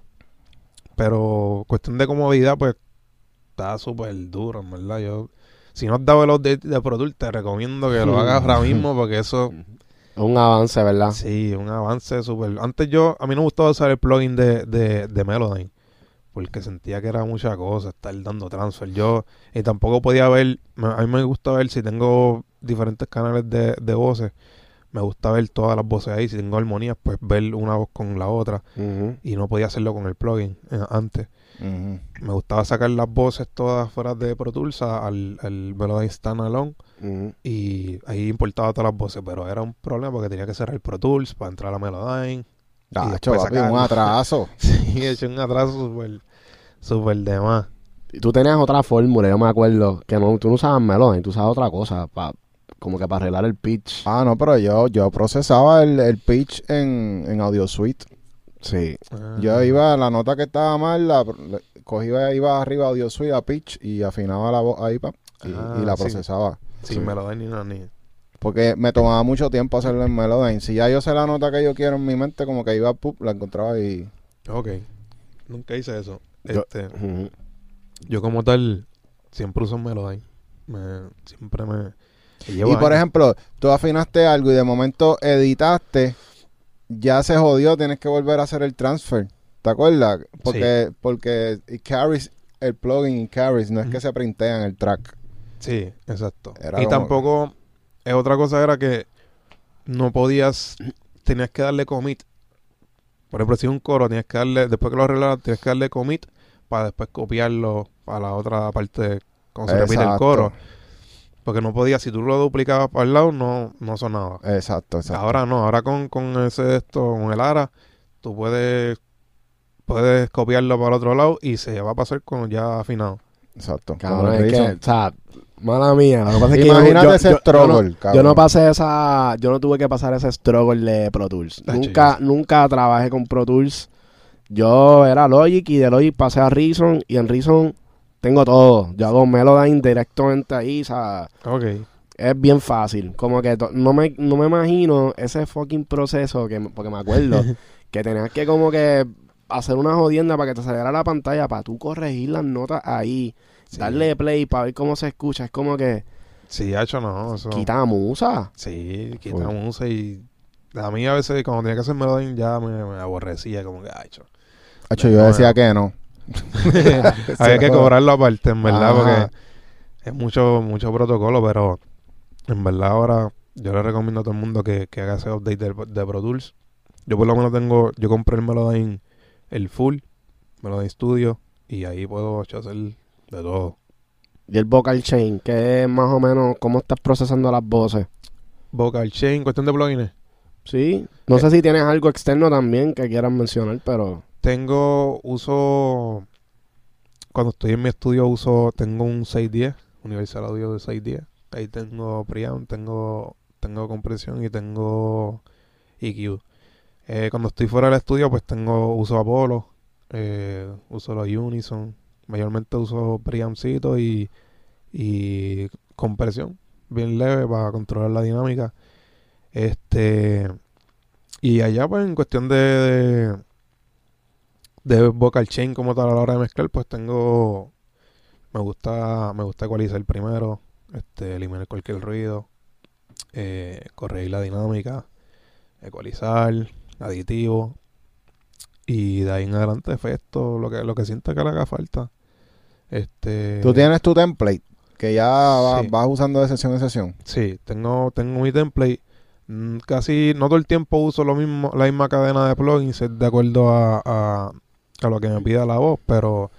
Pero cuestión de comodidad, pues está súper duro, en verdad. Yo, si no has dado el update de Pro te recomiendo que lo hagas ahora mismo porque eso, Es un avance, ¿verdad? sí, un avance súper... Antes yo, a mí no me gustaba usar el plugin de, de, de Melodyne. Porque sentía que era mucha cosa, estar dando transfer. Yo, y tampoco podía ver, a mí me gusta ver si tengo diferentes canales de, de voces, me gusta ver todas las voces ahí. Si tengo armonías, pues ver una voz con la otra. Y no podía hacerlo con el plugin eh, antes. Me gustaba sacar las voces todas fuera de Pro Tools al, al Melody Standalone y ahí importaba todas las voces, pero era un problema porque tenía que cerrar el Pro Tools para entrar a Melodyne. Ah, después cho, papi, sacarlo. un atraso. Sí, he hecho un atraso súper, súper de más. Y tú tenías otra fórmula, yo me acuerdo, que no, tú no usabas Melodyne, tú usabas otra cosa, pa, como que para arreglar el pitch. Ah, no, pero yo, yo procesaba el, el pitch en, en Audio Suite. Sí. Ah. Yo iba, la nota que estaba mal, la, la- cogía, iba arriba a Audio Suite a pitch y afinaba la voz ahí, pa, y, Ah, y la sí. procesaba. Sin Melodyne ni nada, ni... Porque me tomaba mucho tiempo hacerlo en Melodyne. Si ya yo sé la nota que yo quiero en mi mente, como que iba, pup, la encontraba y... Ok. Nunca hice eso. Yo- Este, Ujú. yo como tal, siempre uso Melodyne. Me, siempre me... y por ejemplo, tú afinaste algo y de momento editaste, ya se jodió, tienes que volver a hacer el transfer. ¿Te acuerdas? Porque, porque it carries, el plugin it carries, no es que se printean el track. Sí, exacto. Era y tampoco... Es otra cosa era que no podías... Tenías que darle commit. Por ejemplo, si un coro, tienes que darle... Después que lo arreglas, tienes que darle commit para después copiarlo para la otra parte cuando se repite el coro. Porque no podías, si tú lo duplicabas para el lado, no, no sonaba. Exacto, exacto. Ahora no, ahora con, con ese esto, con el ARA, tú puedes puedes copiarlo para el otro lado y se va a pasar con ya afinado. exacto. Cabrón, es que, o sea, mala mía. Lo que pasa es que Imagínate yo, ese yo- yo struggle, no, cabrón. yo no pasé esa, yo no tuve que pasar ese struggle de Pro Tools. Nunca, yo nunca trabajé con Pro Tools. Yo era Logic y de Logic pasé a Reason y en Reason tengo todo. Yo hago Melodyne directamente ahí, o sea, Ok. es bien fácil. Como que no me, no me imagino ese fucking proceso, que, porque me acuerdo que tenías que como que hacer una jodienda para que te saliera la pantalla, para tú corregir las notas ahí, Sí. darle play para ver cómo se escucha. Es como que Sí, hecho no. Eso, quita musa. Sí, quitamos y a mí a veces cuando tenía que hacer melodía ya me, me aborrecía como que ha hecho. Hacho, yo decía que no. Había que cobrarlo aparte, en verdad, Ajá. porque es mucho mucho protocolo, pero en verdad ahora yo le recomiendo a todo el mundo que, que haga ese update de, de Pro Tools. Yo por lo menos tengo, yo compré el Melodyne, el full, Melodyne Studio, y ahí puedo hacer de todo. Y el vocal chain, que es más o menos cómo estás procesando las voces. Vocal Chain, cuestión de plugins. Sí. No sé si tienes algo externo también que quieras mencionar, pero... Tengo, uso, cuando estoy en mi estudio uso, tengo un 610, Universal Audio de 610. Ahí tengo preamp, tengo, tengo compresión y tengo EQ. Eh, cuando estoy fuera del estudio, pues tengo, uso Apollo, eh, uso los Unison, mayormente uso preampcito y, y compresión, bien leve para controlar la dinámica. Este, y allá, pues, en cuestión de, de, de vocal chain como tal a la hora de mezclar, pues tengo, me gusta, me gusta ecualizar primero, este, eliminar cualquier ruido, eh, corregir la dinámica, ecualizar, aditivo, y de ahí en adelante efecto, lo que, lo que sienta que le haga falta. Este, Tú tienes tu template que ya Sí. vas usando de sesión en sesión. Sí, tengo, tengo mi template. Mm, Casi no todo el tiempo uso lo mismo, la misma cadena de plugins es de acuerdo a, a, a lo que me pida la voz, pero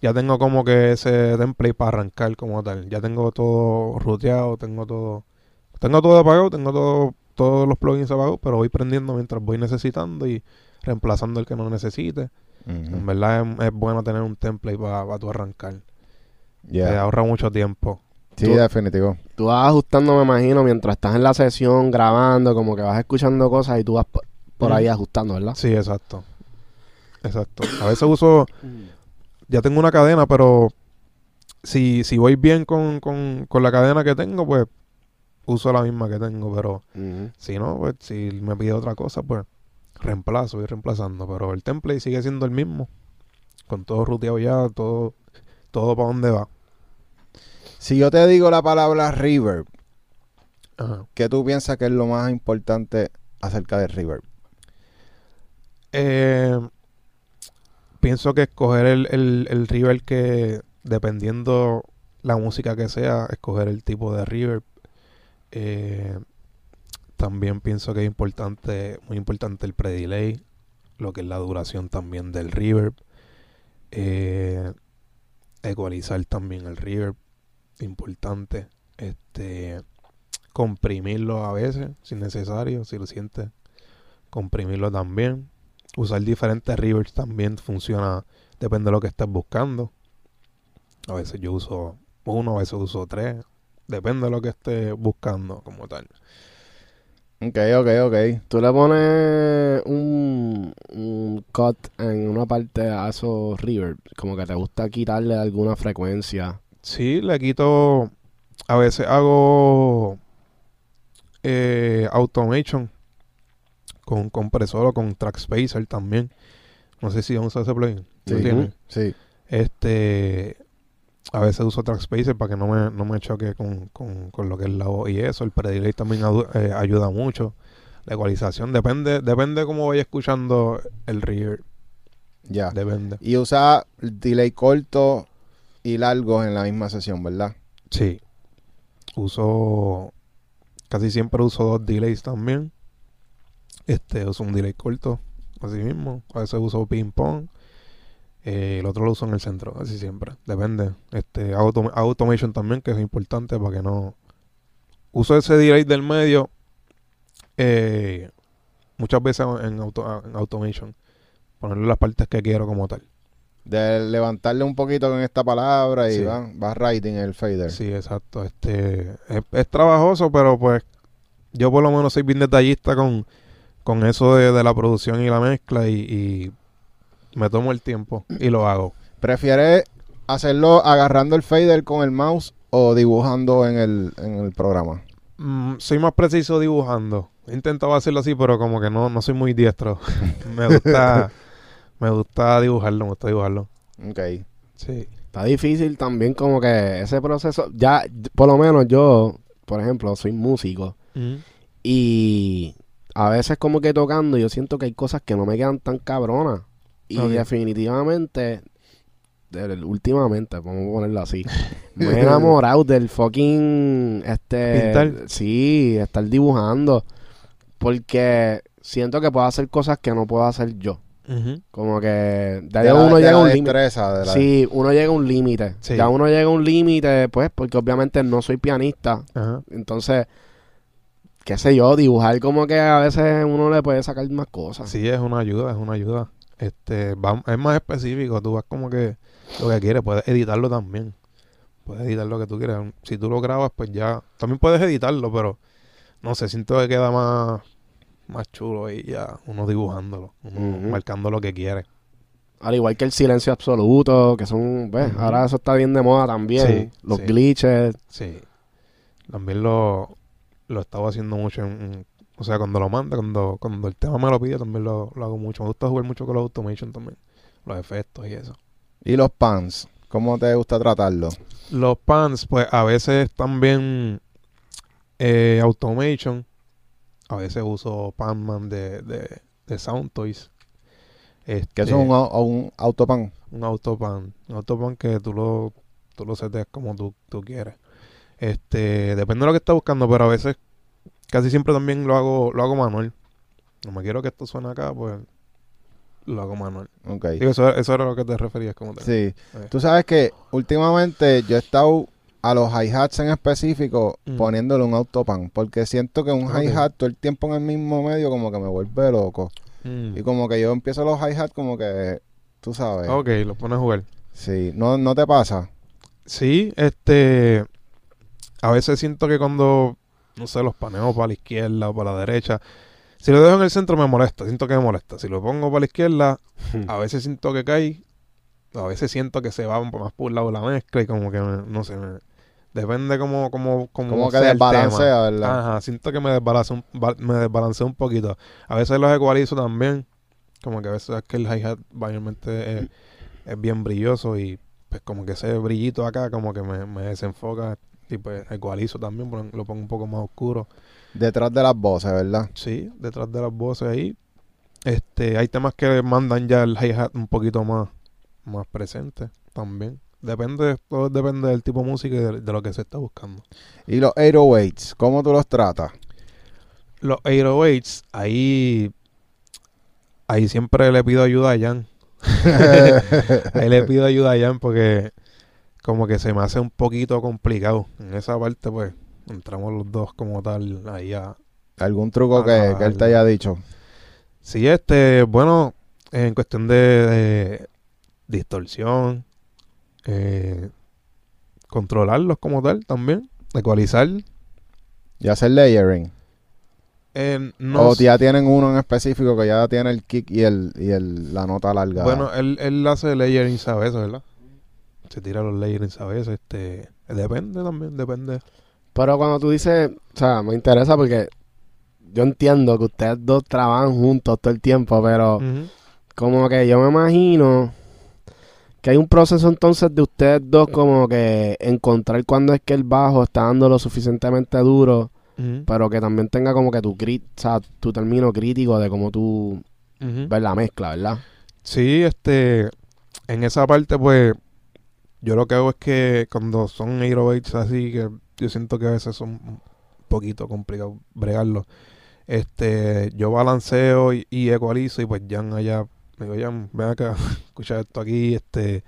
ya tengo como que ese template para arrancar como tal. Ya tengo todo ruteado, tengo todo, tengo todo apagado, tengo todo, todos los plugins apagados, pero voy prendiendo mientras voy necesitando y reemplazando el que no necesite. En verdad es, es bueno tener un template para tu arrancar. Ya. Te ahorra mucho tiempo. Sí, Tú- definitivo. Tú vas ajustando, me imagino, mientras estás en la sesión grabando, como que vas escuchando cosas y tú vas por, por ahí ajustando, ¿verdad? Sí, exacto. Exacto. A veces uso, ya tengo una cadena, pero si, si voy bien con, con, con la cadena que tengo, pues uso la misma que tengo, pero si no, pues si me pide otra cosa, pues reemplazo, voy reemplazando, pero el template sigue siendo el mismo, con todo ruteado ya, todo, todo para dónde va. Si yo te digo la palabra reverb, Ajá. ¿qué tú piensas que es lo más importante acerca del reverb? Eh, pienso que escoger el, el, el reverb que, dependiendo la música que sea, escoger el tipo de reverb. Eh, también pienso que es importante, muy importante el pre-delay, lo que es la duración también del reverb. Eh, ecualizar también el reverb, importante. Este, comprimirlo a veces, si es necesario, si lo sientes, comprimirlo también. Usar diferentes reverbs también funciona, depende de lo que estés buscando. A veces yo uso uno, a veces uso tres, depende de lo que estés buscando como tal. Ok, ok, ok. Tú le pones un, un cut en una parte a esos reverb, como que te gusta quitarle alguna frecuencia. Sí, le quito, a veces hago eh, automation con compresor o con track spacer también. No sé si usa ese plugin. ¿Lo Sí. tienes? Sí. Este, a veces uso track spacer para que no me, no me choque con, con, con lo que es la voz y eso. El pre-delay también eh, ayuda mucho. La ecualización depende, depende cómo vaya escuchando el reverb. Ya. Depende. Y usa delay corto y largos en la misma sesión, ¿verdad? Sí. Uso, casi siempre uso dos delays también. Este, uso un delay corto, así mismo. A veces uso ping pong. Eh, el otro lo uso en el centro, así siempre. Depende. Este, autom- automation también, que es importante para que no. Uso ese delay del medio. eh, muchas veces en, auto- en automation. Ponerle las partes que quiero como tal. De levantarle un poquito con esta palabra y Sí. va, va writing el fader. Sí, exacto. Este es, es trabajoso, pero pues yo por lo menos soy bien detallista con, con eso de, de la producción y la mezcla y, y me tomo el tiempo y lo hago. ¿Prefieres hacerlo agarrando el fader con el mouse o dibujando en el, en el programa? Mm, soy más preciso dibujando. He intentado hacerlo así, pero como que no, no soy muy diestro. me gusta me gusta dibujarlo, me gusta dibujarlo. Ok. Sí. Está difícil también como que ese proceso, ya por lo menos yo, por ejemplo, soy músico y a veces como que tocando yo siento que hay cosas que no me quedan tan cabronas y definitivamente, del- últimamente, vamos a ponerlo así, me he enamorado del fucking, este, Pintar. sí, estar dibujando porque siento que puedo hacer cosas que no puedo hacer yo. Como que ya De la- uno de llega a la un límite. destreza, de la- Sí, uno llega a un límite. Sí. Ya uno llega a un límite, pues, porque obviamente no soy pianista. Ajá. Entonces, qué sé yo, dibujar como que a veces uno le puede sacar más cosas. Sí, es una ayuda, es una ayuda. Este, va- es más específico, tú vas como que lo que quieres, puedes editarlo también. Puedes editar lo que tú quieras. Si tú lo grabas, pues ya. También puedes editarlo, pero no sé, siento que queda más, más chulo y ya uno dibujándolo, uno marcando lo que quiere. Al igual que el silencio absoluto, que son, ¿ves? Ahora eso está bien de moda también. Sí, Los sí. glitches. Sí. También lo, lo estaba haciendo mucho en, o sea, cuando lo manda, cuando, cuando el tema me lo pide, también lo, lo hago mucho. Me gusta jugar mucho con los automation también. Los efectos y eso. ¿Y los pants? ¿Cómo te gusta tratarlos? Los pants, pues a veces también eh, automation. A veces uso Panman de, de, de Sound Toys. Este, Que eso es un, un autopan. un autopan. Un autopan que tú lo, tú lo setes como tú, tú quieres. Este, depende de lo que estés buscando, pero a veces, casi siempre también lo hago, lo hago manual. No me quiero que esto suene acá, pues lo hago manual. Ok. Digo, eso, eso era lo que te referías como tal. Sí. Eh. Tú sabes que últimamente yo he estado a los hi-hats en específico Mm. poniéndole un autopan. Porque siento que un Ok. hi-hat todo el tiempo en el mismo medio como que me vuelve loco. Mm. Y como que yo empiezo los hi-hats como que, tú sabes. Ok, lo pones a jugar. Sí. ¿No, ¿No te pasa? Sí, este. A veces siento que cuando, no sé, los paneo para la izquierda o para la derecha, si lo dejo en el centro me molesta, siento que me molesta. Si lo pongo para la izquierda, a veces siento que cae, a veces siento que se va un poco más por un lado la mezcla y como que, me- no sé, me- depende como, como, como, Como que desbalancea, ¿verdad? Ajá, siento que me desbalancea un, me desbalancea un poquito. A veces los ecualizo también, como que a veces es que el hi-hat mayormente es, es bien brilloso y pues como que ese brillito acá como que me, me desenfoca y pues ecualizo también, lo pongo un poco más oscuro. Detrás de las voces, ¿verdad? Sí, detrás de las voces ahí. Este, hay temas que mandan ya el hi-hat un poquito más, más presente también. Depende, todo depende del tipo de música y de, de lo que se está buscando. Y los 808s, ¿cómo tú los tratas? Los 808s, ahí, ahí siempre le pido ayuda a Jan. ahí le pido ayuda a Jan porque como que se me hace un poquito complicado. En esa parte, pues, entramos los dos como tal ahí a, ¿Algún truco que, que él te haya dicho? Sí, este, bueno, en cuestión de, de distorsión, eh, controlarlos como tal también, ecualizar. ¿Y hacer layering? Eh, no ¿O ya tienen uno en específico que ya tiene el kick y el, y el la nota larga? bueno, él, él hace layering a veces, ¿verdad? Se tira los layerings a veces, este, depende también, depende. Pero cuando tú dices, o sea, me interesa porque yo entiendo que ustedes dos trabajan juntos todo el tiempo, pero como que yo me imagino que hay un proceso entonces de ustedes dos como que encontrar cuándo es que el bajo está dando lo suficientemente duro, pero que también tenga como que tu crit, o sea, tu término crítico de cómo tú Ujú. ves la mezcla, ¿verdad? Sí, este, en esa parte, pues, yo lo que hago es que cuando son 808s así, que yo siento que a veces son un poquito complicado bregarlo, este, yo balanceo y, y ecualizo y pues Jan allá, me digo, Jan, ven acá, escucha esto aquí, este,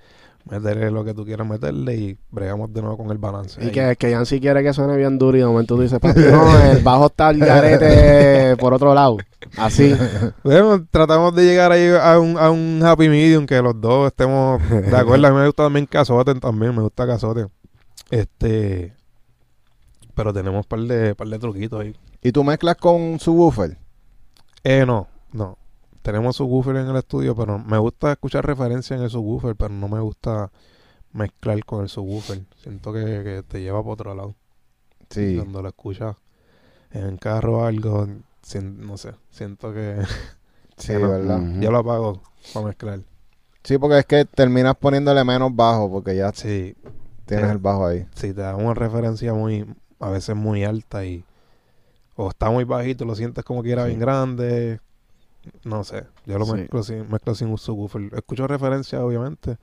meterle lo que tú quieras meterle y bregamos de nuevo con el balance. Y ahí. que, que Jan si quiere que suene bien duro y de momento tú dices, papi, no, el bajo está al garete por otro lado. Así. Bueno, tratamos de llegar ahí a un, a un happy medium que los dos estemos de acuerdo. A mí me gusta también Cazote también, me gusta Cazote. Este, pero tenemos par de, par de truquitos ahí. ¿Y tú mezclas con subwoofer? Eh, no, no. Tenemos subwoofer en el estudio, pero me gusta escuchar referencia en el subwoofer, pero no me gusta mezclar con el subwoofer. Siento que, que te lleva por otro lado. Sí. Cuando lo escuchas en carro o algo, no sé, siento que Sí, no. ¿verdad? Ujú. yo lo apago para mezclar. Sí, porque es que terminas poniéndole menos bajo porque ya Sí, tienes el bajo ahí. si te da una referencia muy, a veces muy alta y o está muy bajito, lo sientes como que era bien grande, no sé, yo lo Sí. mezclo sin, mezclo sin un subwoofer, escucho referencia obviamente,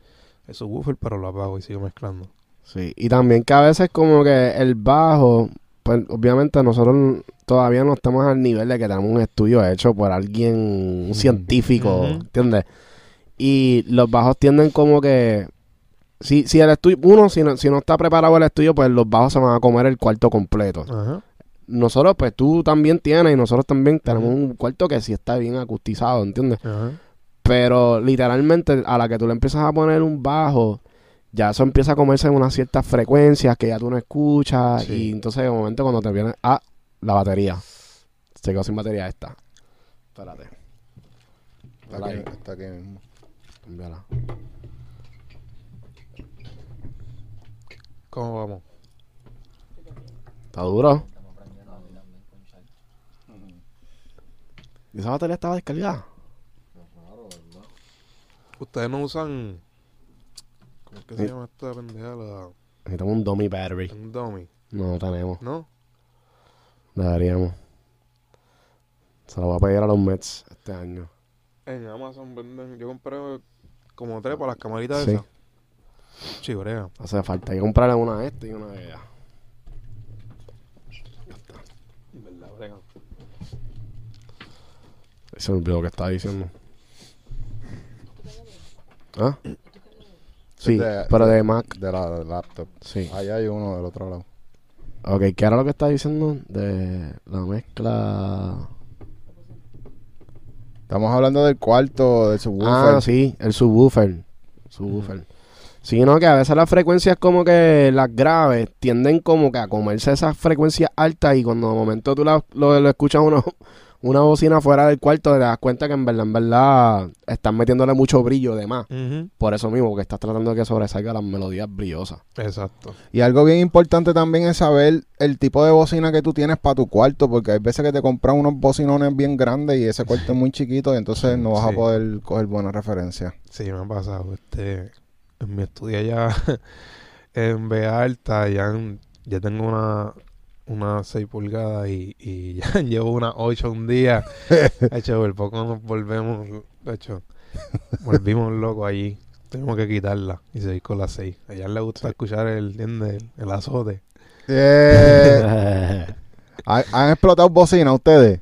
el subwoofer, pero lo apago y sigo mezclando. Sí, y también que a veces como que el bajo, pues obviamente nosotros todavía no estamos al nivel de que tenemos un estudio hecho por alguien, un científico. ¿entiendes? Y los bajos tienden como que, si, si el estudio, uno, si no, si no está preparado el estudio, pues los bajos se van a comer el cuarto completo. Ajá. Nosotros, pues tú también tienes y nosotros también tenemos un cuarto que sí está bien acustizado, ¿entiendes? Ajá. Pero literalmente a la que tú le empiezas a poner un bajo, ya eso empieza a comerse en unas ciertas frecuencias que ya tú no escuchas. Sí. Y entonces de momento cuando te viene, ah, la batería. Se quedó sin batería esta. Espérate. Está aquí, está aquí mismo. Cámbiala. ¿Cómo vamos? ¿Está duro? Esa batería estaba descargada? Ustedes no usan. ¿Cómo es que se Sí. llama esta pendeja? La, Necesitamos un dummy battery. un dummy. No, tenemos. ¿No? Deberíamos. Se lo voy a pedir a los Mets este año. En Amazon venden. Yo compré como tres para las camaritas Sí. esas. Chibrea. Hace falta. Hay que comprarle una a este y una de ella. ¿Verdad, brega? Se me olvidó lo que estaba diciendo. ¿Ah? Sí, De- pero de Mac. De la laptop. Sí. Allá hay uno del otro lado. Ok, ¿qué era lo que estaba diciendo? De la mezcla. Estamos hablando del cuarto, del subwoofer. Ah, sí, el subwoofer. Subwoofer. Sí, no, que a veces las frecuencias como que las graves tienden como que a comerse esas frecuencias altas y cuando de momento tú la- lo, lo escuchas uno, una bocina fuera del cuarto te das cuenta que en verdad, en verdad están metiéndole mucho brillo de más. Por eso mismo, porque estás tratando de que sobresalga las melodías brillosas. Exacto. Y algo bien importante también es saber el tipo de bocina que tú tienes para tu cuarto, porque hay veces que te compras unos bocinones bien grandes y ese cuarto es muy chiquito y entonces no vas a poder coger buenas referencias. Sí, me ha pasado. Este, en mi estudio allá en B alta ya, en- ya tengo una, una 6 pulgadas y, y ya llevo una 8 un día. hecho, por poco nos volvemos, hecho, volvimos locos allí. Tenemos que quitarla y seguir con la 6. A ella le gusta escuchar el, el, el azote. Eh, ¿han, han explotado bocina ustedes?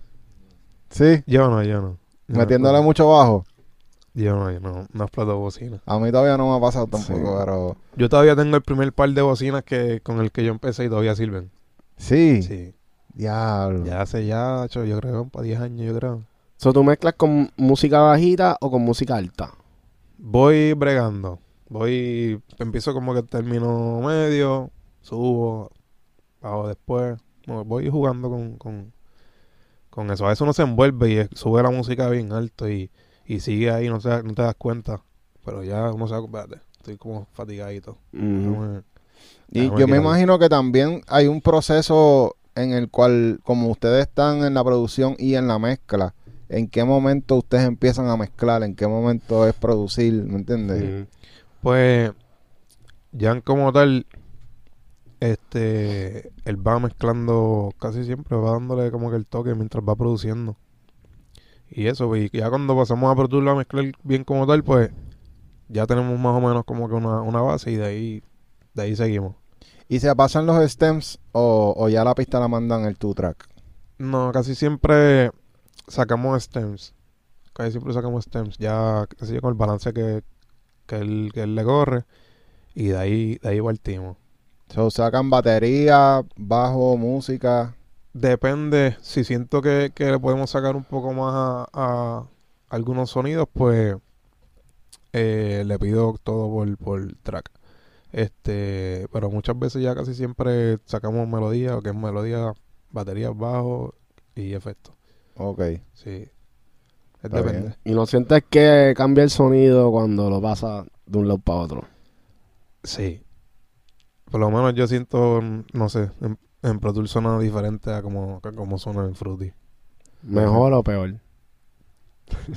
Sí, Yo no, yo no. Yo metiéndole no, mucho bajo. Yo no, yo no, no exploto bocina. A mí todavía no me ha pasado tampoco, Sí. pero... Yo todavía tengo el primer par de bocinas que con el que yo empecé y todavía sirven. Sí, Sí. diablo. Ya hace ya, yo creo, para 10 años, yo creo. So, ¿Tú mezclas con música bajita o con música alta? Voy bregando. Voy, empiezo como que termino medio, subo, bajo después. No, voy jugando con, con, con eso. A veces uno se envuelve y sube la música bien alto y, y sigue ahí, no, se, no te das cuenta. Pero ya uno se da estoy como fatigadito. Déjame- Y yo me imagino que también hay un proceso en el cual, como ustedes están en la producción y en la mezcla, ¿en qué momento ustedes empiezan a mezclar? ¿En qué momento es producir? ¿Me entiendes? Pues, ya como tal, este, él va mezclando casi siempre, va dándole como que el toque mientras va produciendo. Y eso, y ya cuando pasamos a Pro Tools a mezclar bien como tal, pues ya tenemos más o menos como que una, una base y de ahí, de ahí seguimos. ¿Y se pasan los stems o, o ya la pista la mandan el two-track? No, casi siempre sacamos stems. Casi siempre sacamos stems. Ya casi con el balance que, que, él, que él le corre. Y de ahí, de ahí partimos. So, sacan batería, bajo, música. Depende, si siento que, que le podemos sacar un poco más a, a algunos sonidos, pues eh, le pido todo por, por track. Este, pero muchas veces ya casi siempre sacamos melodía, o que es melodía, baterías bajo y efectos. Ok. Sí. Depende. bien. Y no sientes que cambia el sonido cuando lo pasa de un lado para otro. Sí. Por lo menos yo siento, no sé, en, en Pro Tools suena diferente a como, a como suena en Fruity. ¿Mejor o peor?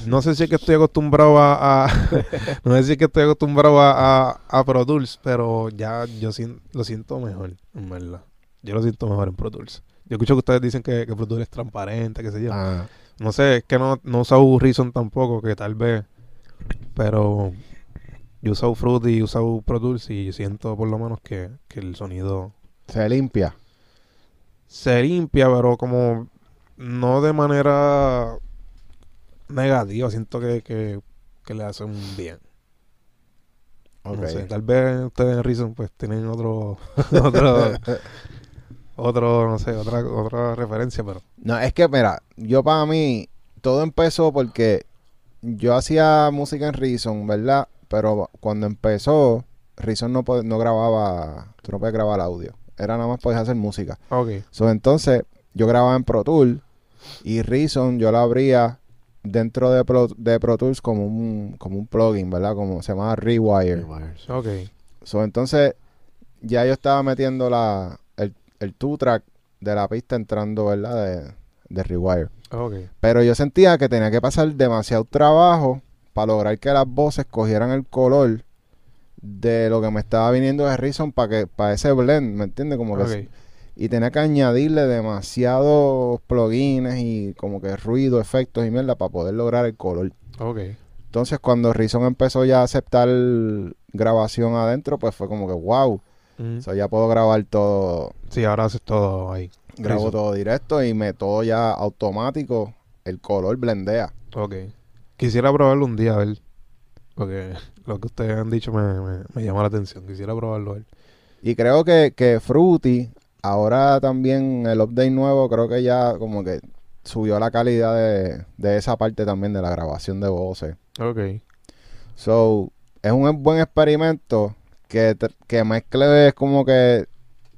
No sé si es que estoy acostumbrado a, a- no sé si es que estoy acostumbrado a, a, a Pro Tools, pero ya yo lo siento mejor, en verdad. Yo lo siento mejor en Pro Tools. Yo escucho que ustedes dicen que, que Pro Tools es transparente, qué sé yo. Ah, No sé, es que no, no uso Reason tampoco, que tal vez, pero yo uso Fruity y uso Pro Tools y siento por lo menos que, que el sonido Se limpia. se limpia, pero como no de manera negativa, siento que, que, que le hacen bien. No sé, tal vez ustedes en Reason pues tienen otro, otro, otro, no sé, otra, otra referencia, pero No, es que, mira, yo para mí, todo empezó porque yo hacía música en Reason, ¿verdad? Pero cuando empezó, Reason no, no grababa, tú no puedes grabar audio. Era nada más podías hacer música. ok, So, entonces, yo grababa en Pro Tool y Reason yo la abría dentro de Pro, de Pro Tools como un, como un plugin, ¿verdad? Como se llama Rewire. Ok. So, entonces, ya yo estaba metiendo la, el, el two-track de la pista entrando, ¿verdad? De, de Rewire. Ok. Pero yo sentía que tenía que pasar demasiado trabajo para lograr que las voces cogieran el color de lo que me estaba viniendo de Reason para que para ese blend, ¿me entiendes? Como que Ok. Y tenía que añadirle demasiados plugins y como que ruido, efectos y mierda para poder lograr el color. Ok. Entonces cuando Reason empezó ya a aceptar grabación adentro, pues fue como que wow, Mm. o sea, ya puedo grabar todo, Sí, ahora haces todo ahí. grabo Reason. todo directo y me todo ya automático, el color blendea. Ok. Quisiera probarlo un día, a ver. Porque lo que ustedes han dicho me, me, me llama la atención. Quisiera probarlo, a ver. Y creo que, que Fruity, ahora también el update nuevo, creo que ya como que subió la calidad de, de esa parte también de la grabación de voces. Ok. So, es un buen experimento que, que mezcle como que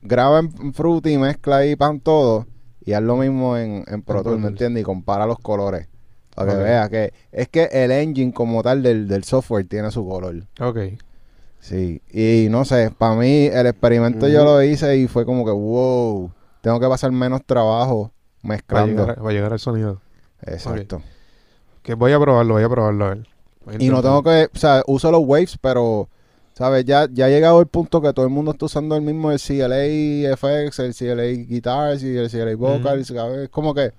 graba en Fruity y mezcla ahí pan todo y haz lo mismo en, en Pro Tools, ¿me entiendes? Y compara los colores. Para que veas que es que el engine como tal del, del software tiene su color. Ok. Sí, y no sé, para mí el experimento yo lo hice y fue como que, wow, tengo que pasar menos trabajo Para mezclando. llegar, para llegar al sonido. Exacto. Que voy a probarlo, voy a probarlo, a ver. A Y no tengo que, o sea, uso los waves, pero, ¿sabes? Ya, ya ha llegado el punto que todo el mundo está usando el mismo, el CLA FX, el CLA Guitars y el CLA Vocals, ¿sabes? Es como que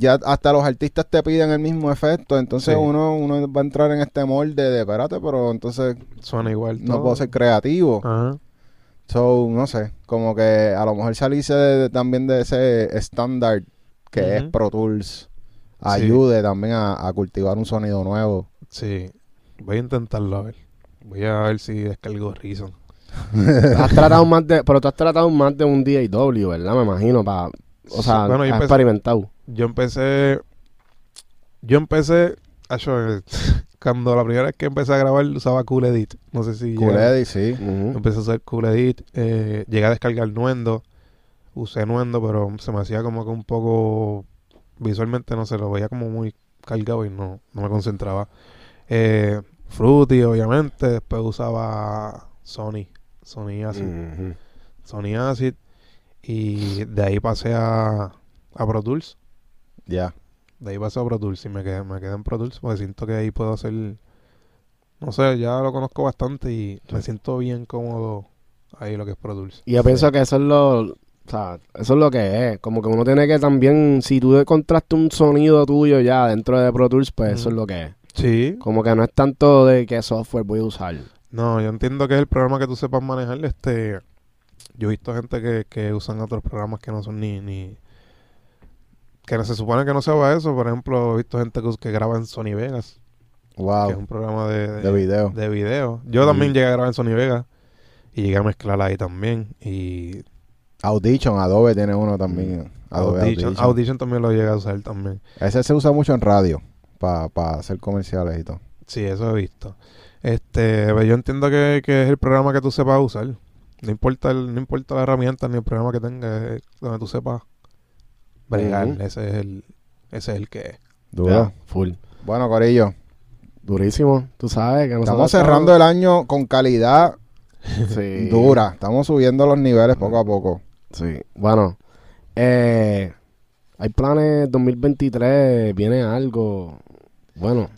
ya hasta los artistas te piden el mismo efecto, entonces Sí. uno, uno va a entrar en este molde de, espérate, pero entonces Suena igual. no todo. puedo ser creativo. Ajá. So, no sé, como que a lo mejor salirse de- de- también de ese estándar que es. Pro Tools ayude también a, a cultivar un sonido nuevo. Sí. Voy a intentarlo, a ver. Voy a ver si descargo Reason. Has tratado más de, pero tú has tratado más de un DAW, ¿verdad? Me imagino, para, o sea, Sí, bueno, yo has empecé- experimentado. Yo empecé. Yo empecé. eh, cuando la primera vez que empecé a grabar usaba Cool Edit. No sé si. Cool Edit, sí. Empecé a usar Cool Edit. eh, llegué a descargar Nuendo. Usé Nuendo, pero se me hacía como que un poco. Visualmente no se lo veía como muy cargado y no, no me concentraba. Eh, Fruity, obviamente. Después usaba Sony. Sony Acid. Sony Acid. Y de ahí pasé a, a Pro Tools. Ya. De ahí pasé a Pro Tools y me quedé, me quedé en Pro Tools porque siento que ahí puedo hacer... No sé, ya lo conozco bastante y me siento bien cómodo ahí lo que es Pro Tools. Y yo pienso que eso es lo, o sea, eso es lo que es. Como que uno tiene que también, si tú encontraste un sonido tuyo ya dentro de Pro Tools, pues eso es lo que es. Sí. Como que no es tanto de qué software voy a usar. No, yo entiendo que es el programa que tú sepas manejar. Este, yo he visto gente que, que usan otros programas que no son ni... ni que no se supone que no se va eso. Por ejemplo, he visto gente que, que graba en Sony Vegas, que es Wow. un programa de, De video. de video. Yo también llegué a grabar en Sony Vegas y llegué a mezclar ahí también. Y Audition, Adobe tiene uno también. Adobe Audition, Audition. Audition también lo llegué a usar también. Ese se usa mucho en radio para hacer comerciales y todo. Sí, eso he visto. Este, pero yo entiendo que, que es el programa que tú sepas usar. No importa el, no importa la herramienta ni el programa que tengas, donde tú sepas bregar. Ese es el, ese es el que es. Duro. Ya, full. Bueno, Corillo, Durísimo. Tú sabes que nosotros estamos cerrando el año con calidad Sí. dura. Estamos subiendo los niveles poco a poco. Sí. Bueno, eh, hay planes 2023, viene algo. Bueno,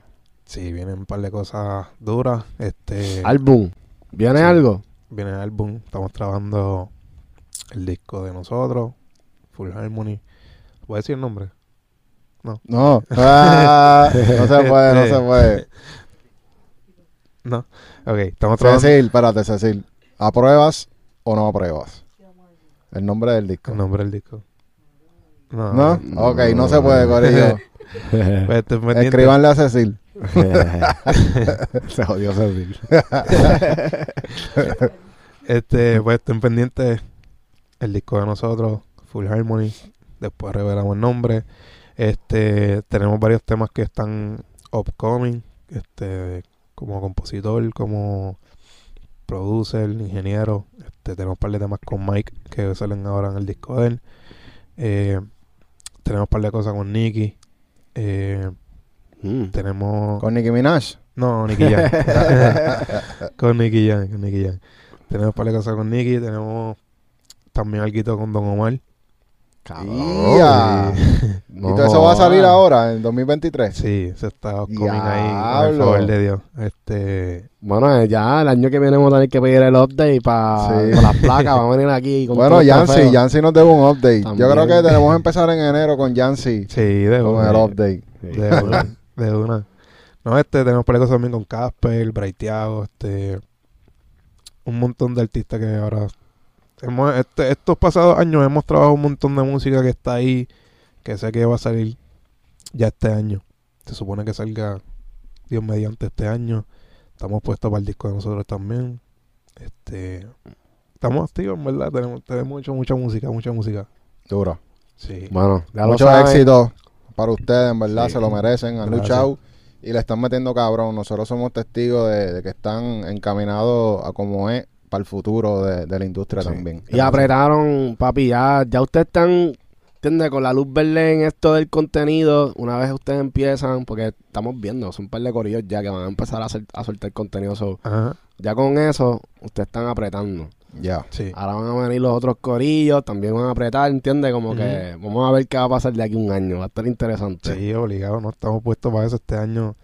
Sí, vienen un par de cosas duras. Este, álbum. ¿Viene Sí. algo? viene el álbum. Estamos trabajando el disco de nosotros, Full Harmony. ¿Puedo decir el nombre? No, Ah, no se puede, no se puede. No. Ok, estamos trabajando. Cecil, espérate, Cecil. ¿Apruebas o no apruebas? El nombre del disco. El nombre del disco. No. ¿No? No. Ok, no se puede, Corillo. Pues. Escríbanle a Cecil. Se jodió Cecil. Este, pues estén pendientes el disco de nosotros, Full Harmony. Después revelamos el nombre. Este, tenemos varios temas que están upcoming. Este, como compositor, como producer, ingeniero. Este, tenemos un par de temas con Mike que salen ahora en el disco de él. Eh, tenemos un par de cosas con Nicky. Eh, Mm. tenemos... Con Nicki Minaj. No, Nicky Jam. con Nicky Jam, con Nicky Jam. Tenemos para cosas con Nicky, tenemos también algo con Don Omar. Cabrón. Ya. No ¿Y todo eso va a salir ahora, en 2023? Sí, se está coming ahí, Diablo. favor de Dios. Este, Bueno, eh, ya el año que viene vamos a tener que pedir el update para Sí. las placas. Vamos a venir aquí con Bueno, este Yancy. Yancy nos debe un update. Yo creo que tenemos que empezar en enero con Yancy, sí, de con una. el update. De una, de una. No, este, tenemos cosas también con Casper, Braithiago, este, un montón de artistas que ahora hemos, este, estos pasados años hemos trabajado un montón de música que está ahí, que sé que va a salir ya este año. Se supone que salga Dios mediante este año. Estamos puestos para el disco de nosotros también. Este, estamos activos, en verdad. Tenemos, tenemos hecho mucha música, mucha música. Duro. Sí. Bueno, Mucho éxito para ustedes, en verdad, Sí. se lo merecen. Han Gracias. luchado y le están metiendo cabrón. Nosotros somos testigos de, de que están encaminados a como es para el futuro de, de la industria Sí. también. Y apretaron, papi, ya, ya ustedes están, ¿entiendes? Con la luz verde en esto del contenido, una vez ustedes empiezan, porque estamos viendo, son un par de corillos ya que van a empezar a, hacer- a soltar contenido. so, Ajá. ya con eso, ustedes están apretando. Ya. Sí. Ahora van a venir los otros corillos, también van a apretar, ¿entiendes? Como que vamos a ver qué va a pasar de aquí a un año, va a estar interesante. Sí, obligado, no estamos puestos para eso este año.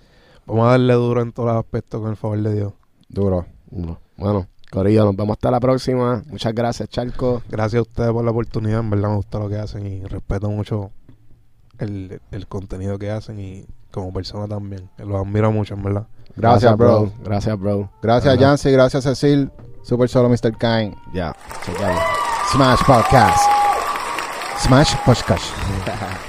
Vamos a darle duro en todos los aspectos con el favor de Dios. Duro. No. Bueno, corillo, nos vemos hasta la próxima. Muchas gracias, Charco. Gracias a ustedes por la oportunidad, en verdad me gusta lo que hacen y respeto mucho el, el contenido que hacen y como persona también. Los admiro mucho, en verdad. Gracias, bro. Gracias, bro. Gracias, Ajá. Yancy. Gracias, Cecil. Super Solo Mr. Kind. Ya. Smash Podcast. Smash Podcast.